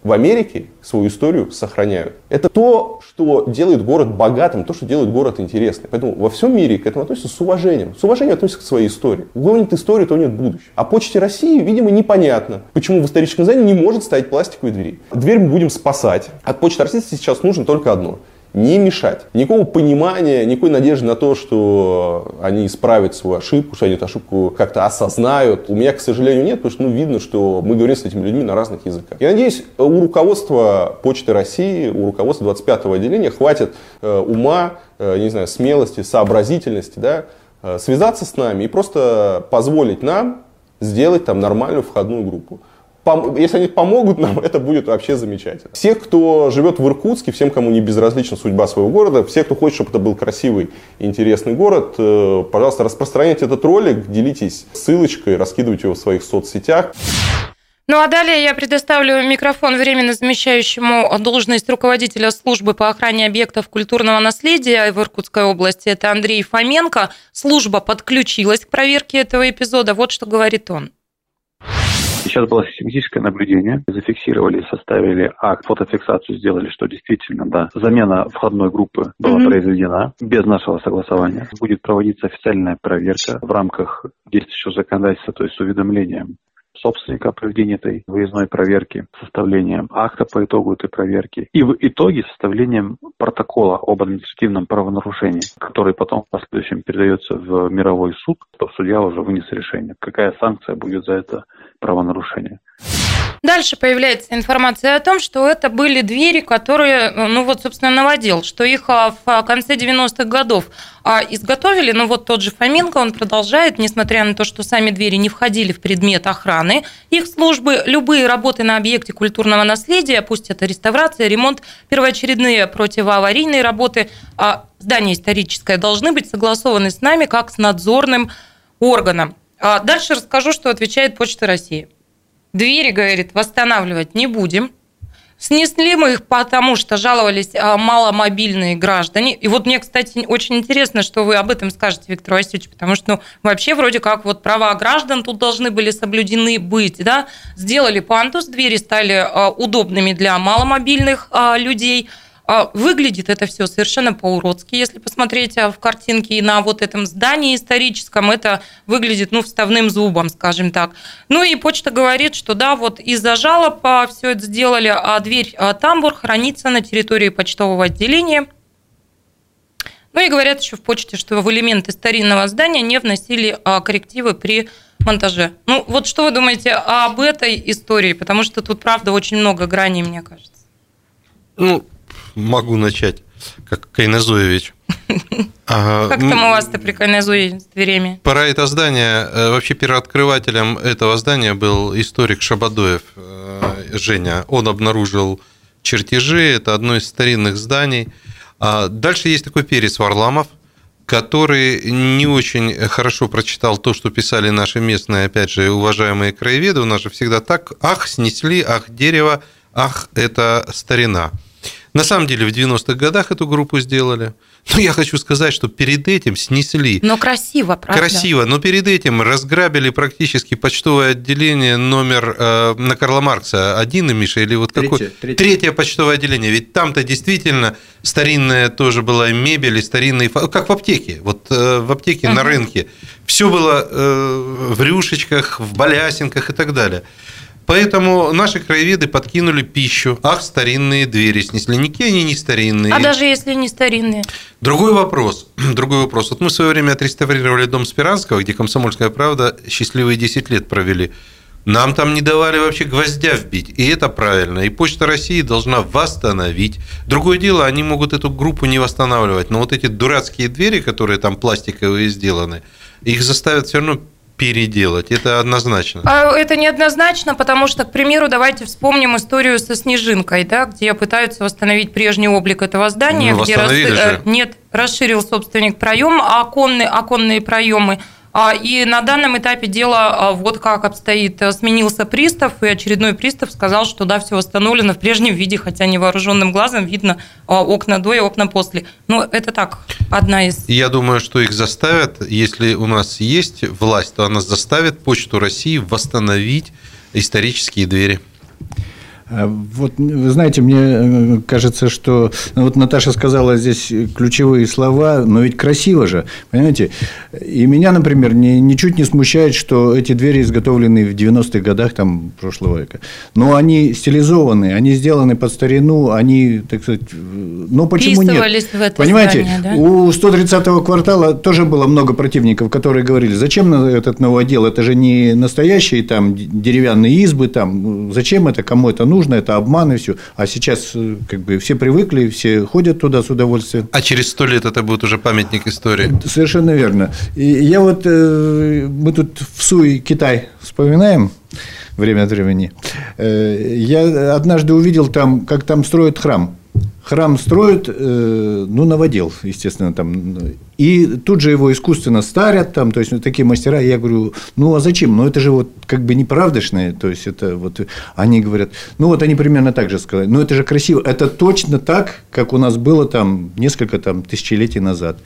В Америке свою историю сохраняют. Это то, что делает город богатым, то, что делает город интересным. Поэтому во всем мире к этому относятся с уважением. С уважением относятся к своей истории. Гонит историю, то нет будущего. А почте России, видимо, непонятно, почему в историческом здании не может стоять пластиковые двери. Дверь мы будем спасать. От почты России сейчас нужно только одно – не мешать. Никакого понимания, никакой надежды на то, что они исправят свою ошибку, что они эту ошибку как-то осознают, у меня, к сожалению, нет, потому что ну, видно, что мы говорим с этими людьми на разных языках. Я надеюсь, у руководства Почты России, у руководства 25-го отделения хватит э, ума, э, не знаю, смелости, сообразительности, да, э, связаться с нами и просто позволить нам сделать там нормальную входную группу если они помогут нам, это будет вообще замечательно. Всех, кто живет в Иркутске, всем, кому не безразлична судьба своего города, все, кто хочет, чтобы это был красивый и интересный город, э, пожалуйста, распространяйте этот ролик, делитесь ссылочкой, раскидывайте его в своих соцсетях. Ну а далее я предоставлю микрофон временно замещающему должность руководителя службы по охране объектов культурного наследия в Иркутской области. Это Андрей Фоменко. Служба подключилась к проверке этого эпизода. Вот что говорит он. Сейчас было систематическое наблюдение. Зафиксировали, составили акт, фотофиксацию сделали, что действительно, да, замена входной группы была mm-hmm. произведена без нашего согласования. Будет проводиться официальная проверка в рамках действующего законодательства, то есть с уведомлением собственника о проведении этой выездной проверки, составлением акта по итогу этой проверки и в итоге составлением протокола об административном правонарушении, который потом в последующем передается в мировой суд, то судья уже вынес решение, какая санкция будет за это правонарушение. Дальше появляется информация о том, что это были двери, которые, ну вот, собственно, наводил, что их а, в конце 90-х годов а, изготовили, но вот тот же Фоменко, он продолжает, несмотря на то, что сами двери не входили в предмет охраны их службы, любые работы на объекте культурного наследия, пусть это реставрация, ремонт, первоочередные противоаварийные работы, а здание историческое, должны быть согласованы с нами как с надзорным органом. Дальше расскажу, что отвечает Почта России. Двери, говорит, восстанавливать не будем. Снесли мы их, потому что жаловались а, маломобильные граждане. И вот мне, кстати, очень интересно, что вы об этом скажете, Виктор Васильевич, потому что ну, вообще вроде как вот права граждан тут должны были соблюдены быть. Да? Сделали пандус, двери стали а, удобными для маломобильных а, людей – выглядит это все совершенно по-уродски. Если посмотреть а, в картинке на вот этом здании историческом, это выглядит, ну, вставным зубом, скажем так. Ну и почта говорит, что да, вот из-за жалоб а, все это сделали, а дверь тамбур хранится на территории почтового отделения. Ну и говорят еще в почте, что в элементы старинного здания не вносили коррективы при монтаже. Ну вот что вы думаете об этой истории? Потому что тут, правда, очень много граней, мне кажется. Ну, могу начать, как Кайназоевич. Как там у вас-то при Кайназое с дверями? Про это здание, э, вообще первооткрывателем этого здания был историк Шабадоев э, Женя. Он обнаружил чертежи, это одно из старинных зданий. А дальше есть такой Перец Варламов, который не очень хорошо прочитал то, что писали наши местные, опять же, уважаемые краеведы. У нас же всегда так, ах, снесли, ах, дерево, ах, это старина. На самом деле в 90-х годах эту группу сделали. Но я хочу сказать, что перед этим снесли. Но красиво, правда? Красиво, но перед этим разграбили практически почтовое отделение номер э, на Карла Маркса один, Миша, или вот Третье, какое? третье. Третье почтовое отделение. Ведь там-то действительно старинная тоже была мебель и старинные, как в аптеке. Вот э, в аптеке на рынке. Все было э, в рюшечках, в балясинках и так далее. Поэтому наши краеведы подкинули пищу. Ах, старинные двери снесли. Никакие они не старинные. А даже если не старинные? Другой вопрос. Другой вопрос. Вот мы в свое время отреставрировали дом Спиранского, где «Комсомольская правда» счастливые 10 лет провели. Нам там не давали вообще гвоздя вбить. И это правильно. И Почта России должна восстановить. Другое дело, они могут эту группу не восстанавливать. Но вот эти дурацкие двери, которые там пластиковые сделаны, их заставят все равно переделать. Это однозначно. А Это неоднозначно, потому что, к примеру, давайте вспомним историю со Снежинкой, да, где пытаются восстановить прежний облик этого здания, Ну, где расши- же. э, нет, расширил собственник проем, а оконные, оконные проемы. А, И на данном этапе дела вот как обстоит. Сменился пристав, и очередной пристав сказал, что да, все восстановлено в прежнем виде, хотя невооруженным глазом видно а, окна до и окна после. Но это так, одна из... Я думаю, что их заставят, если у нас есть власть, то она заставит Почту России восстановить исторические двери. А Вот, вы знаете, мне э, кажется, что ну, вот Наташа сказала здесь ключевые слова, но ведь красиво же, понимаете? И меня, например, ни- ничуть не смущает, что эти двери изготовлены в 90-х годах там, прошлого века. Но они стилизованы, они сделаны под старину, они, так сказать, э, ну почему нет? В это Понимаете, здание, да? у 130-го квартала тоже было много противников, которые говорили, зачем этот новый отдел, это же не настоящие там деревянные избы, там, зачем это, кому это нужно, это обман и все. А сейчас э, как бы все привыкли, все ходят туда с удовольствием. А через сто лет это будет уже памятник истории. Совершенно верно. И я вот, э, мы тут в Суи Китай вспоминаем время от времени. Э, Я однажды увидел там, как там строят храм. Храм строят, э, ну, новодел, естественно, там. И тут же его искусственно старят, там, то есть, вот такие мастера. Я говорю, ну, а зачем? Ну, это же вот как бы неправдочное, то есть, это вот, они говорят, ну, вот они примерно так же сказали, ну, это же красиво, это точно так, как у нас было там несколько там тысячелетий назад.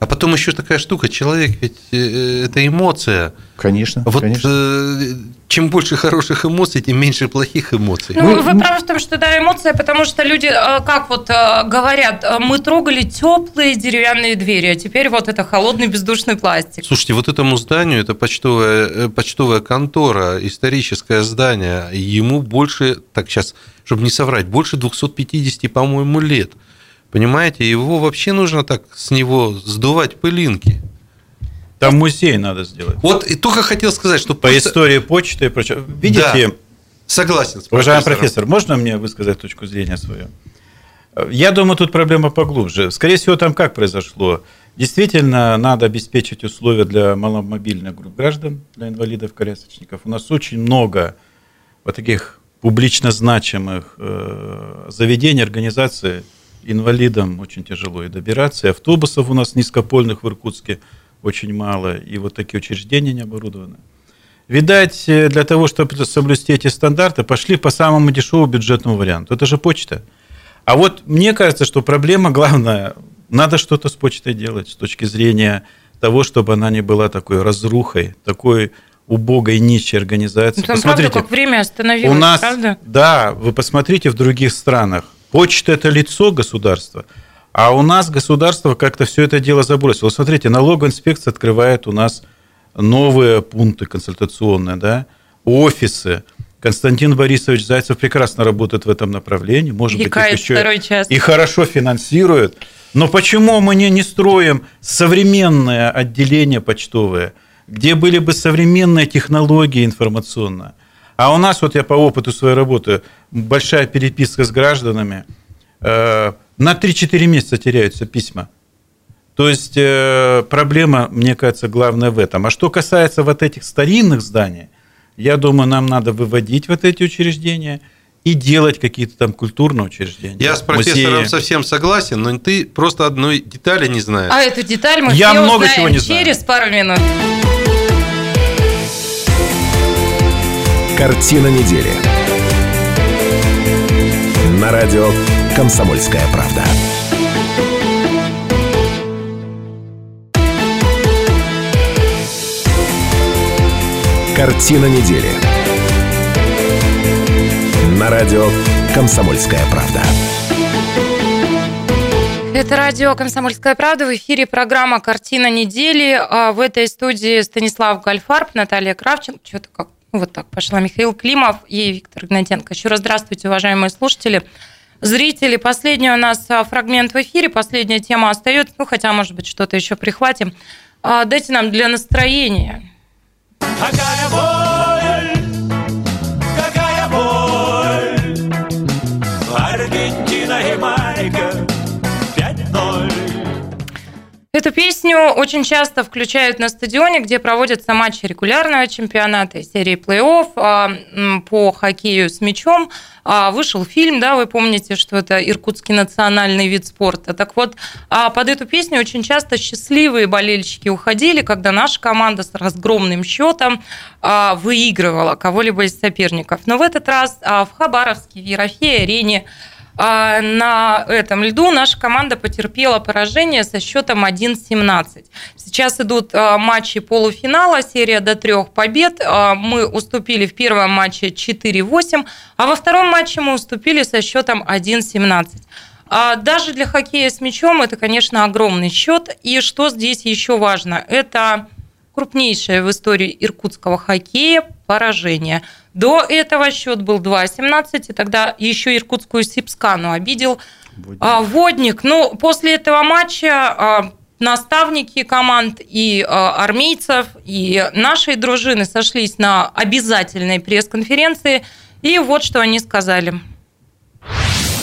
А потом еще такая штука, человек ведь э, это эмоция. Конечно, Вот конечно. э, чем больше хороших эмоций, тем меньше плохих эмоций. Ну, вы правы в том, что да, эмоция, потому что люди, э, как вот э, говорят, э, мы трогали теплые деревянные двери, а теперь вот это холодный бездушный пластик. Слушайте, вот этому зданию, это почтовая, э, почтовая контора, историческое здание, ему больше, так сейчас, чтобы не соврать, больше 250, по-моему, лет. Понимаете, его вообще нужно так с него сдувать пылинки. Там музей надо сделать. Вот и только хотел сказать, что По истории почты и прочее. Видите, Да, согласен. Уважаемый профессор, можно мне высказать точку зрения свою? Я думаю, тут проблема поглубже. Скорее всего, там как произошло? Действительно, надо обеспечить условия для маломобильных групп граждан, для инвалидов-колясочников. У нас очень много вот таких публично значимых э, заведений, организаций. Инвалидам очень тяжело и добираться. И автобусов у нас низкопольных в Иркутске очень мало. И вот такие учреждения не оборудованы. Видать, э, для того, чтобы соблюсти эти стандарты, пошли по самому дешевому бюджетному варианту. Это же почта. А вот мне кажется, что проблема главная, надо что-то с почтой делать с точки зрения того, чтобы она не была такой разрухой, такой убогой нищей организацией. Ну, Там правда, как время остановилось, у нас, правда? да, вы посмотрите в других странах. Почта – это лицо государства, а у нас государство как-то все это дело забросило. Смотрите, налоговая инспекция открывает у нас новые пункты консультационные, да, офисы. Константин Борисович Зайцев прекрасно работает в этом направлении, может И быть, еще час. и хорошо финансирует. Но почему мы не, не строим современное отделение почтовое, где были бы современные технологии информационные? А у нас, вот я по опыту своей работы, большая переписка с гражданами, э, на 3-4 месяца теряются письма. То есть э, проблема, мне кажется, главная в этом. А что касается вот этих старинных зданий, я думаю, нам надо выводить вот эти учреждения и делать какие-то там культурные учреждения. Я с профессором музеи. совсем согласен, но ты просто одной детали не знаешь. А эту деталь мы Я все много узнаем чего не знаю. через пару минут. Картина недели. На радио «Комсомольская правда». Картина недели. На радио «Комсомольская правда». Это радио «Комсомольская правда». В эфире программа «Картина недели». А В этой студии Станислав Гальфарб, Наталья Кравченко. Что-то как вот так пошла. Михаил Климов и Виктор Игнатенко. Еще раз здравствуйте, уважаемые слушатели. Зрители, последний у нас а, фрагмент в эфире, последняя тема остается, ну, хотя, может быть, что-то еще прихватим. А, дайте нам для настроения. Какая боль, какая боль, Аргентина и Майка Эту песню очень часто включают на стадионе, где проводятся матчи регулярного чемпионата серии плей-офф а, по хоккею с мячом. А, Вышел фильм, да, вы помните, что это иркутский национальный вид спорта. Так вот, а, под эту песню очень часто счастливые болельщики уходили, когда наша команда с разгромным счетом выигрывала кого-либо из соперников. Но в этот раз в Хабаровске, в Ерофее-арене а на этом льду наша команда потерпела поражение со счетом 1-17. Сейчас идут а, матчи полуфинала, серия до трех побед. А, Мы уступили в первом матче 4-8, а во втором матче мы уступили со счетом 1-17. А Даже для хоккея с мячом это, конечно, огромный счет. И что здесь еще важно? Это крупнейшее в истории иркутского хоккея поражение. До этого счет был 2-17, и тогда еще иркутскую Сипскану обидел Водник. Водник. Ну, после этого матча а, наставники команд и а, армейцев, и нашей дружины сошлись на обязательной пресс-конференции, и вот что они сказали.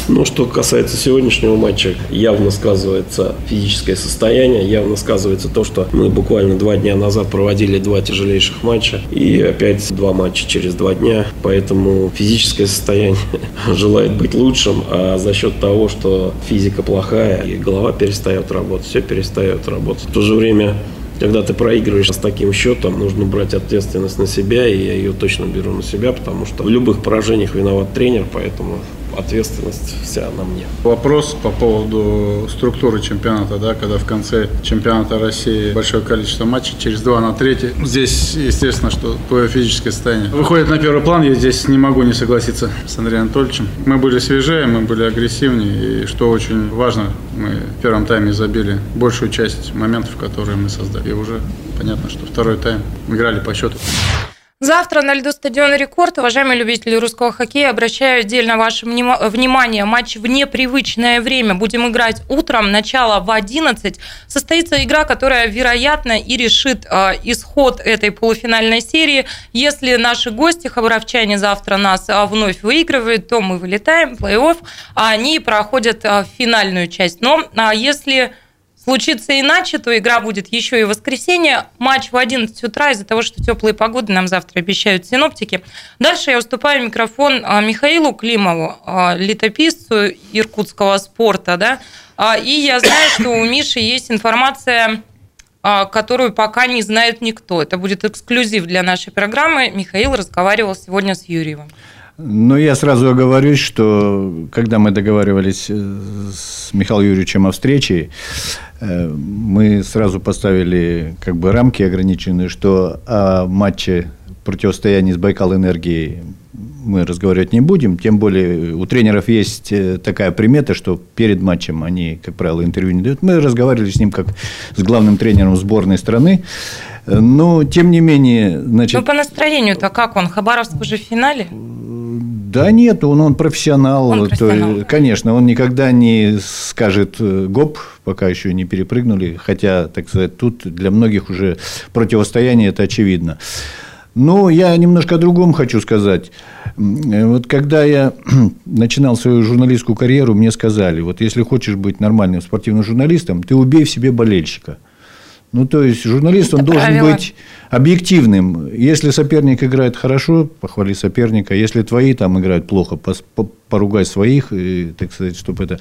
Ну, что касается сегодняшнего матча, явно сказывается физическое состояние, явно сказывается то, что мы буквально два дня назад проводили два тяжелейших матча и опять два матча через два дня, поэтому физическое состояние желает быть лучшим, а за счет того, что физика плохая и голова перестает работать, все перестает работать. В то же время когда ты проигрываешь с таким счетом, нужно брать ответственность на себя, и я ее точно беру на себя, потому что в любых поражениях виноват тренер, поэтому ответственность вся на мне. Вопрос по поводу структуры чемпионата, да, когда в конце чемпионата России большое количество матчей, через два на третий. Здесь, естественно, что твое физическое состояние выходит на первый план. Я здесь не могу не согласиться с Андреем Анатольевичем. Мы были свежее, мы были агрессивнее, и что очень важно, мы в первом тайме забили большую часть моментов, которые мы создали. И уже понятно, что второй тайм играли по счету. Завтра на льду стадиона «Рекорд», уважаемые любители русского хоккея, обращаю отдельно ваше внимание. Матч в непривычное время. Будем играть утром, начало в 11. Состоится игра, которая, вероятно, и решит э, исход этой полуфинальной серии. Если наши гости, хабаровчане, завтра нас э, вновь выигрывают, то мы вылетаем плей-офф, а они проходят э, финальную часть. Но э, если случится иначе, то игра будет еще и в воскресенье. Матч в 11 утра из-за того, что теплые погоды нам завтра обещают синоптики. Дальше я уступаю микрофон а, Михаилу Климову, а, летописцу иркутского спорта. Да? А, и я знаю, что у Миши есть информация которую пока не знает никто. Это будет эксклюзив для нашей программы. Михаил разговаривал сегодня с Юрьевым. Ну, я сразу оговорюсь, что когда мы договаривались э, с Михаилом Юрьевичем о встрече, Э, мы сразу поставили как бы рамки ограниченные, что о матче противостоянии с Байкал Энергией мы разговаривать не будем, тем более у тренеров есть э, такая примета, что перед матчем они, как правило, интервью не дают. Мы разговаривали с ним как с главным тренером сборной страны. Но, тем не менее... Значит... Ну, по настроению-то как он? Хабаровск уже в финале? Да нет, он, он профессионал. Он профессионал. То, конечно, он никогда не скажет э, гоп, пока еще не перепрыгнули. Хотя, так сказать, тут для многих уже противостояние это очевидно. Но я немножко о другом хочу сказать. Вот когда я начинал свою журналистскую карьеру, мне сказали, вот если хочешь быть нормальным спортивным журналистом, ты убей в себе болельщика. Ну, то есть, журналист, он должен правило. быть объективным. Если соперник играет хорошо, похвали соперника. Если твои там играют плохо, поругай своих, и, так сказать, чтобы это...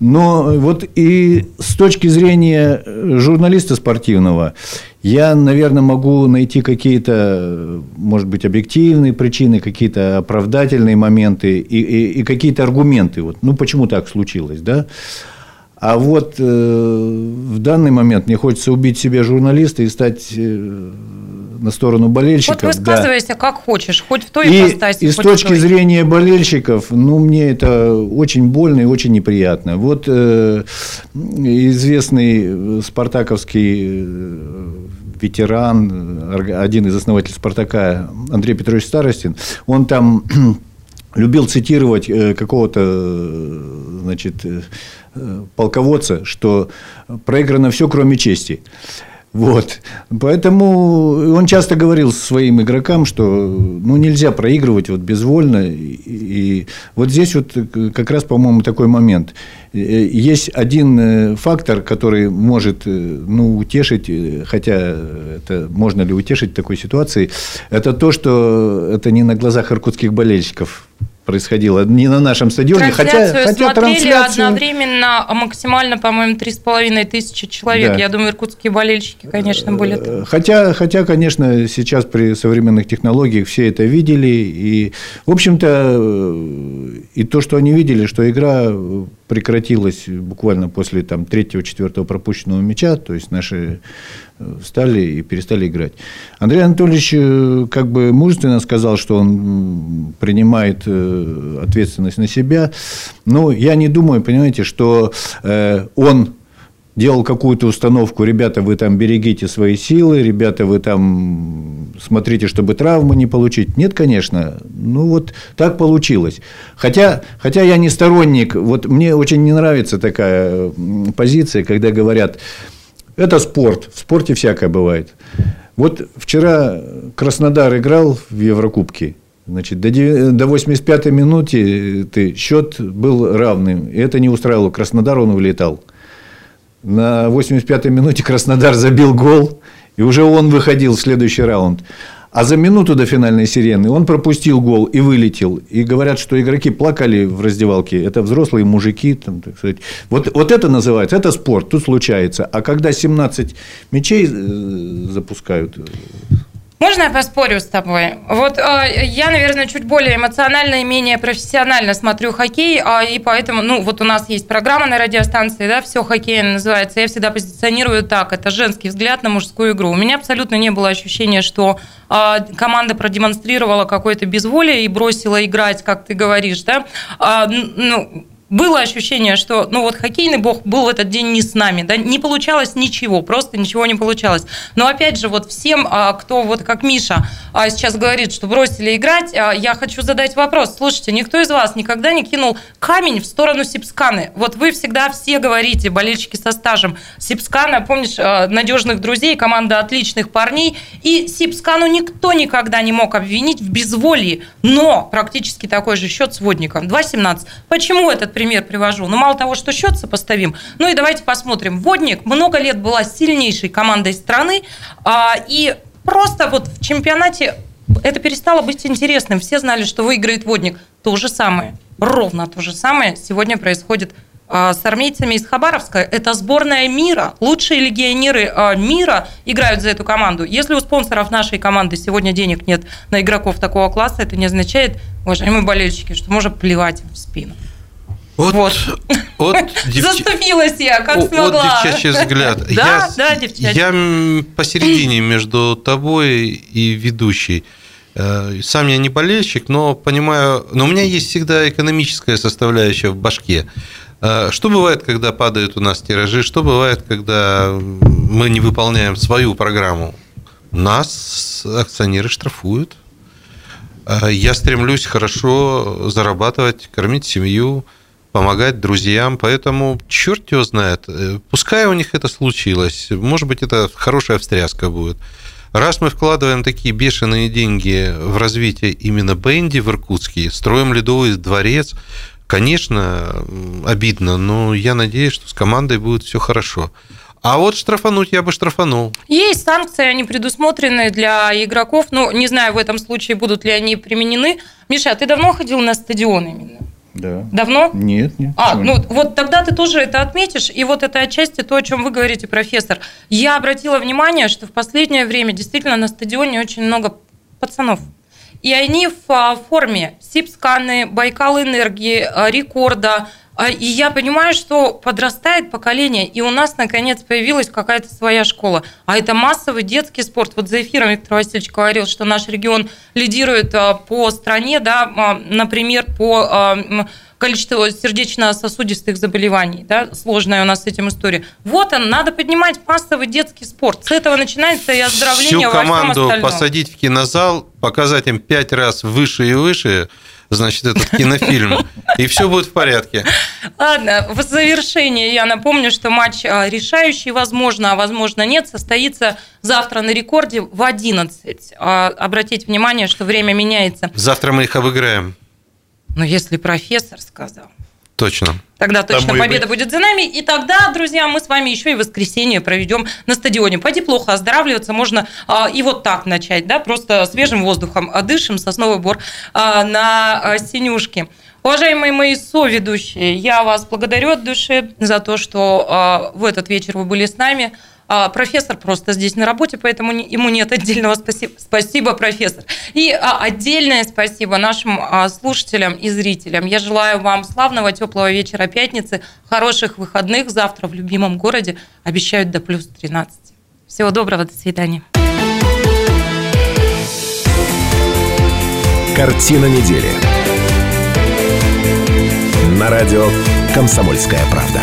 Но вот и с точки зрения журналиста спортивного, Я, наверное, могу найти какие-то, может быть, объективные причины, какие-то оправдательные моменты и, и, и какие-то аргументы. Вот, ну, почему так случилось, да? А вот э, в данный момент мне хочется убить себя журналиста и стать э, на сторону болельщиков. Вот высказывайся как хочешь, хоть в той и, ипостаси, и с точки той. зрения болельщиков, ну, мне это очень больно и очень неприятно. Вот э, известный спартаковский э, ветеран, орг- один из основателей «Спартака» Андрей Петрович Старостин, он там любил цитировать э, какого-то, э, значит, э, полководца, что проиграно все, кроме чести. Вот. Поэтому он часто говорил своим игрокам, что ну, нельзя проигрывать вот безвольно. И, вот здесь вот как раз, по-моему, такой момент. Э, Есть один э, фактор, который может э, ну, утешить, хотя это можно ли утешить такой ситуации, это то, что это не на глазах иркутских болельщиков происходило, не на нашем стадионе, хотя, Трансляцию хотя смотрели трансляцию... одновременно максимально, по-моему, три с половиной тысячи человек. Да. Я думаю, иркутские болельщики, конечно, были там. Хотя, хотя, конечно, сейчас при современных технологиях все это видели. И, в общем-то, э, и то, что они видели, что игра прекратилась буквально после там, третьего-четвертого пропущенного мяча, то есть наши э, встали и перестали играть. Андрей Анатольевич э, как бы мужественно сказал, что он принимает э, ответственность на себя. Но я не думаю, понимаете, что он делал какую-то установку, ребята, вы там берегите свои силы, ребята, вы там смотрите, чтобы травмы не получить. Нет, конечно, ну вот так получилось. Хотя, хотя я не сторонник, вот мне очень не нравится такая позиция, когда говорят, это спорт, в спорте всякое бывает. Вот вчера Краснодар играл в Еврокубке, Значит, до, деви- до 85-й минуты ты, счет был равным. И это не устраивало Краснодар, он улетал. На 85-й минуте Краснодар забил гол, и уже он выходил в следующий раунд. А за минуту до финальной сирены он пропустил гол и вылетел. И говорят, что игроки плакали в раздевалке. Это взрослые мужики. Там, так сказать. Вот, вот это называется, это спорт, тут случается. А когда 17 мячей э, запускают, Можно я поспорю с тобой? Вот э, я, наверное, чуть более эмоционально и менее профессионально смотрю хоккей, а, и поэтому, ну, вот у нас есть программа на радиостанции, да, все хоккейно называется. Я всегда позиционирую так: это женский взгляд на мужскую игру. У меня абсолютно не было ощущения, что э, команда продемонстрировала какое-то безволие и бросила играть, как ты говоришь, да. Н- ну, было ощущение, что ну вот хоккейный бог был в этот день не с нами, да, не получалось ничего, просто ничего не получалось. Но опять же, вот всем, а, кто вот как Миша а, сейчас говорит, что бросили играть, а, я хочу задать вопрос. Слушайте, никто из вас никогда не кинул камень в сторону Сипсканы. Вот вы всегда все говорите, болельщики со стажем, Сипскана, помнишь, надежных друзей, команда отличных парней, и Сипскану никто никогда не мог обвинить в безволии, но практически такой же счет с Водником, 2-17. Почему этот пример привожу? Ну, мало того, что счет сопоставим, ну и давайте посмотрим. Водник много лет была сильнейшей командой страны, а, и просто вот в чемпионате это перестало быть интересным. Все знали, что выиграет Водник. То же самое, ровно то же самое сегодня происходит а, с армейцами из Хабаровска. Это сборная мира. Лучшие легионеры а, мира играют за эту команду. Если у спонсоров нашей команды сегодня денег нет на игроков такого класса, это не означает, уважаемые болельщики, что можно плевать в спину. Вот, вот, девчи- Заступилась я, как О- смогла. Вот девчачий взгляд. Да, я, да, девчачий. Я посередине между тобой и ведущей. Э, Сам я не болельщик, но понимаю, но у меня есть всегда экономическая составляющая в башке. Э, Что бывает, когда падают у нас тиражи? Что бывает, когда мы не выполняем свою программу? Нас акционеры штрафуют. Э, Я стремлюсь хорошо зарабатывать, кормить семью, помогать друзьям, поэтому черт его знает. Э, Пускай у них это случилось, может быть, это хорошая встряска будет. Раз мы вкладываем такие бешеные деньги в развитие именно бенди в Иркутске, строим ледовый дворец, конечно, обидно, но я надеюсь, что с командой будет все хорошо. А вот штрафануть я бы штрафанул. Есть санкции, они предусмотрены для игроков. Ну, не знаю, в этом случае будут ли они применены. Миша, а ты давно ходил на стадион именно? Да. Давно? Нет, нет. А, ну нет? вот тогда ты тоже это отметишь, и вот это отчасти то, о чем вы говорите, профессор. Я обратила внимание, что в последнее время действительно на стадионе очень много пацанов. И они в а, форме Сипсканы, Байкал Энергии, а, Рекорда. А, И я понимаю, что подрастает поколение, и у нас, наконец, появилась какая-то своя школа. А это массовый детский спорт. Вот за эфиром Виктор Васильевич говорил, что наш регион лидирует а, по стране, да, а, например, по м, количеству сердечно-сосудистых заболеваний. Да, сложная у нас с этим история. Вот он, надо поднимать массовый детский спорт. С этого начинается и оздоровление Всю команду посадить в кинозал, показать им пять раз выше и выше, значит, этот кинофильм, и все будет в порядке. Ладно, в завершение я напомню, что матч а, решающий, возможно, а возможно нет, состоится завтра на рекорде в 11. А, Обратите внимание, что время меняется. Завтра мы их обыграем. Но если профессор сказал, Точно. тогда точно Тобой победа будет за нами. И тогда, друзья, мы с вами еще и воскресенье проведем на стадионе. Пойди плохо, оздоравливаться можно а, и вот так начать, да, просто свежим воздухом а, дышим, сосновый бор а, на а, синюшке. Уважаемые мои соведущие, я вас благодарю от души за то, что а, в этот вечер вы были с нами. А, Профессор просто здесь на работе, поэтому ему нет отдельного спасибо. Спасибо, профессор. И а, отдельное спасибо нашим а, слушателям и зрителям. Я желаю вам славного теплого вечера пятницы, хороших выходных. Завтра в любимом городе обещают до плюс 13. Всего доброго, до свидания. Картина недели. На радио «Комсомольская правда».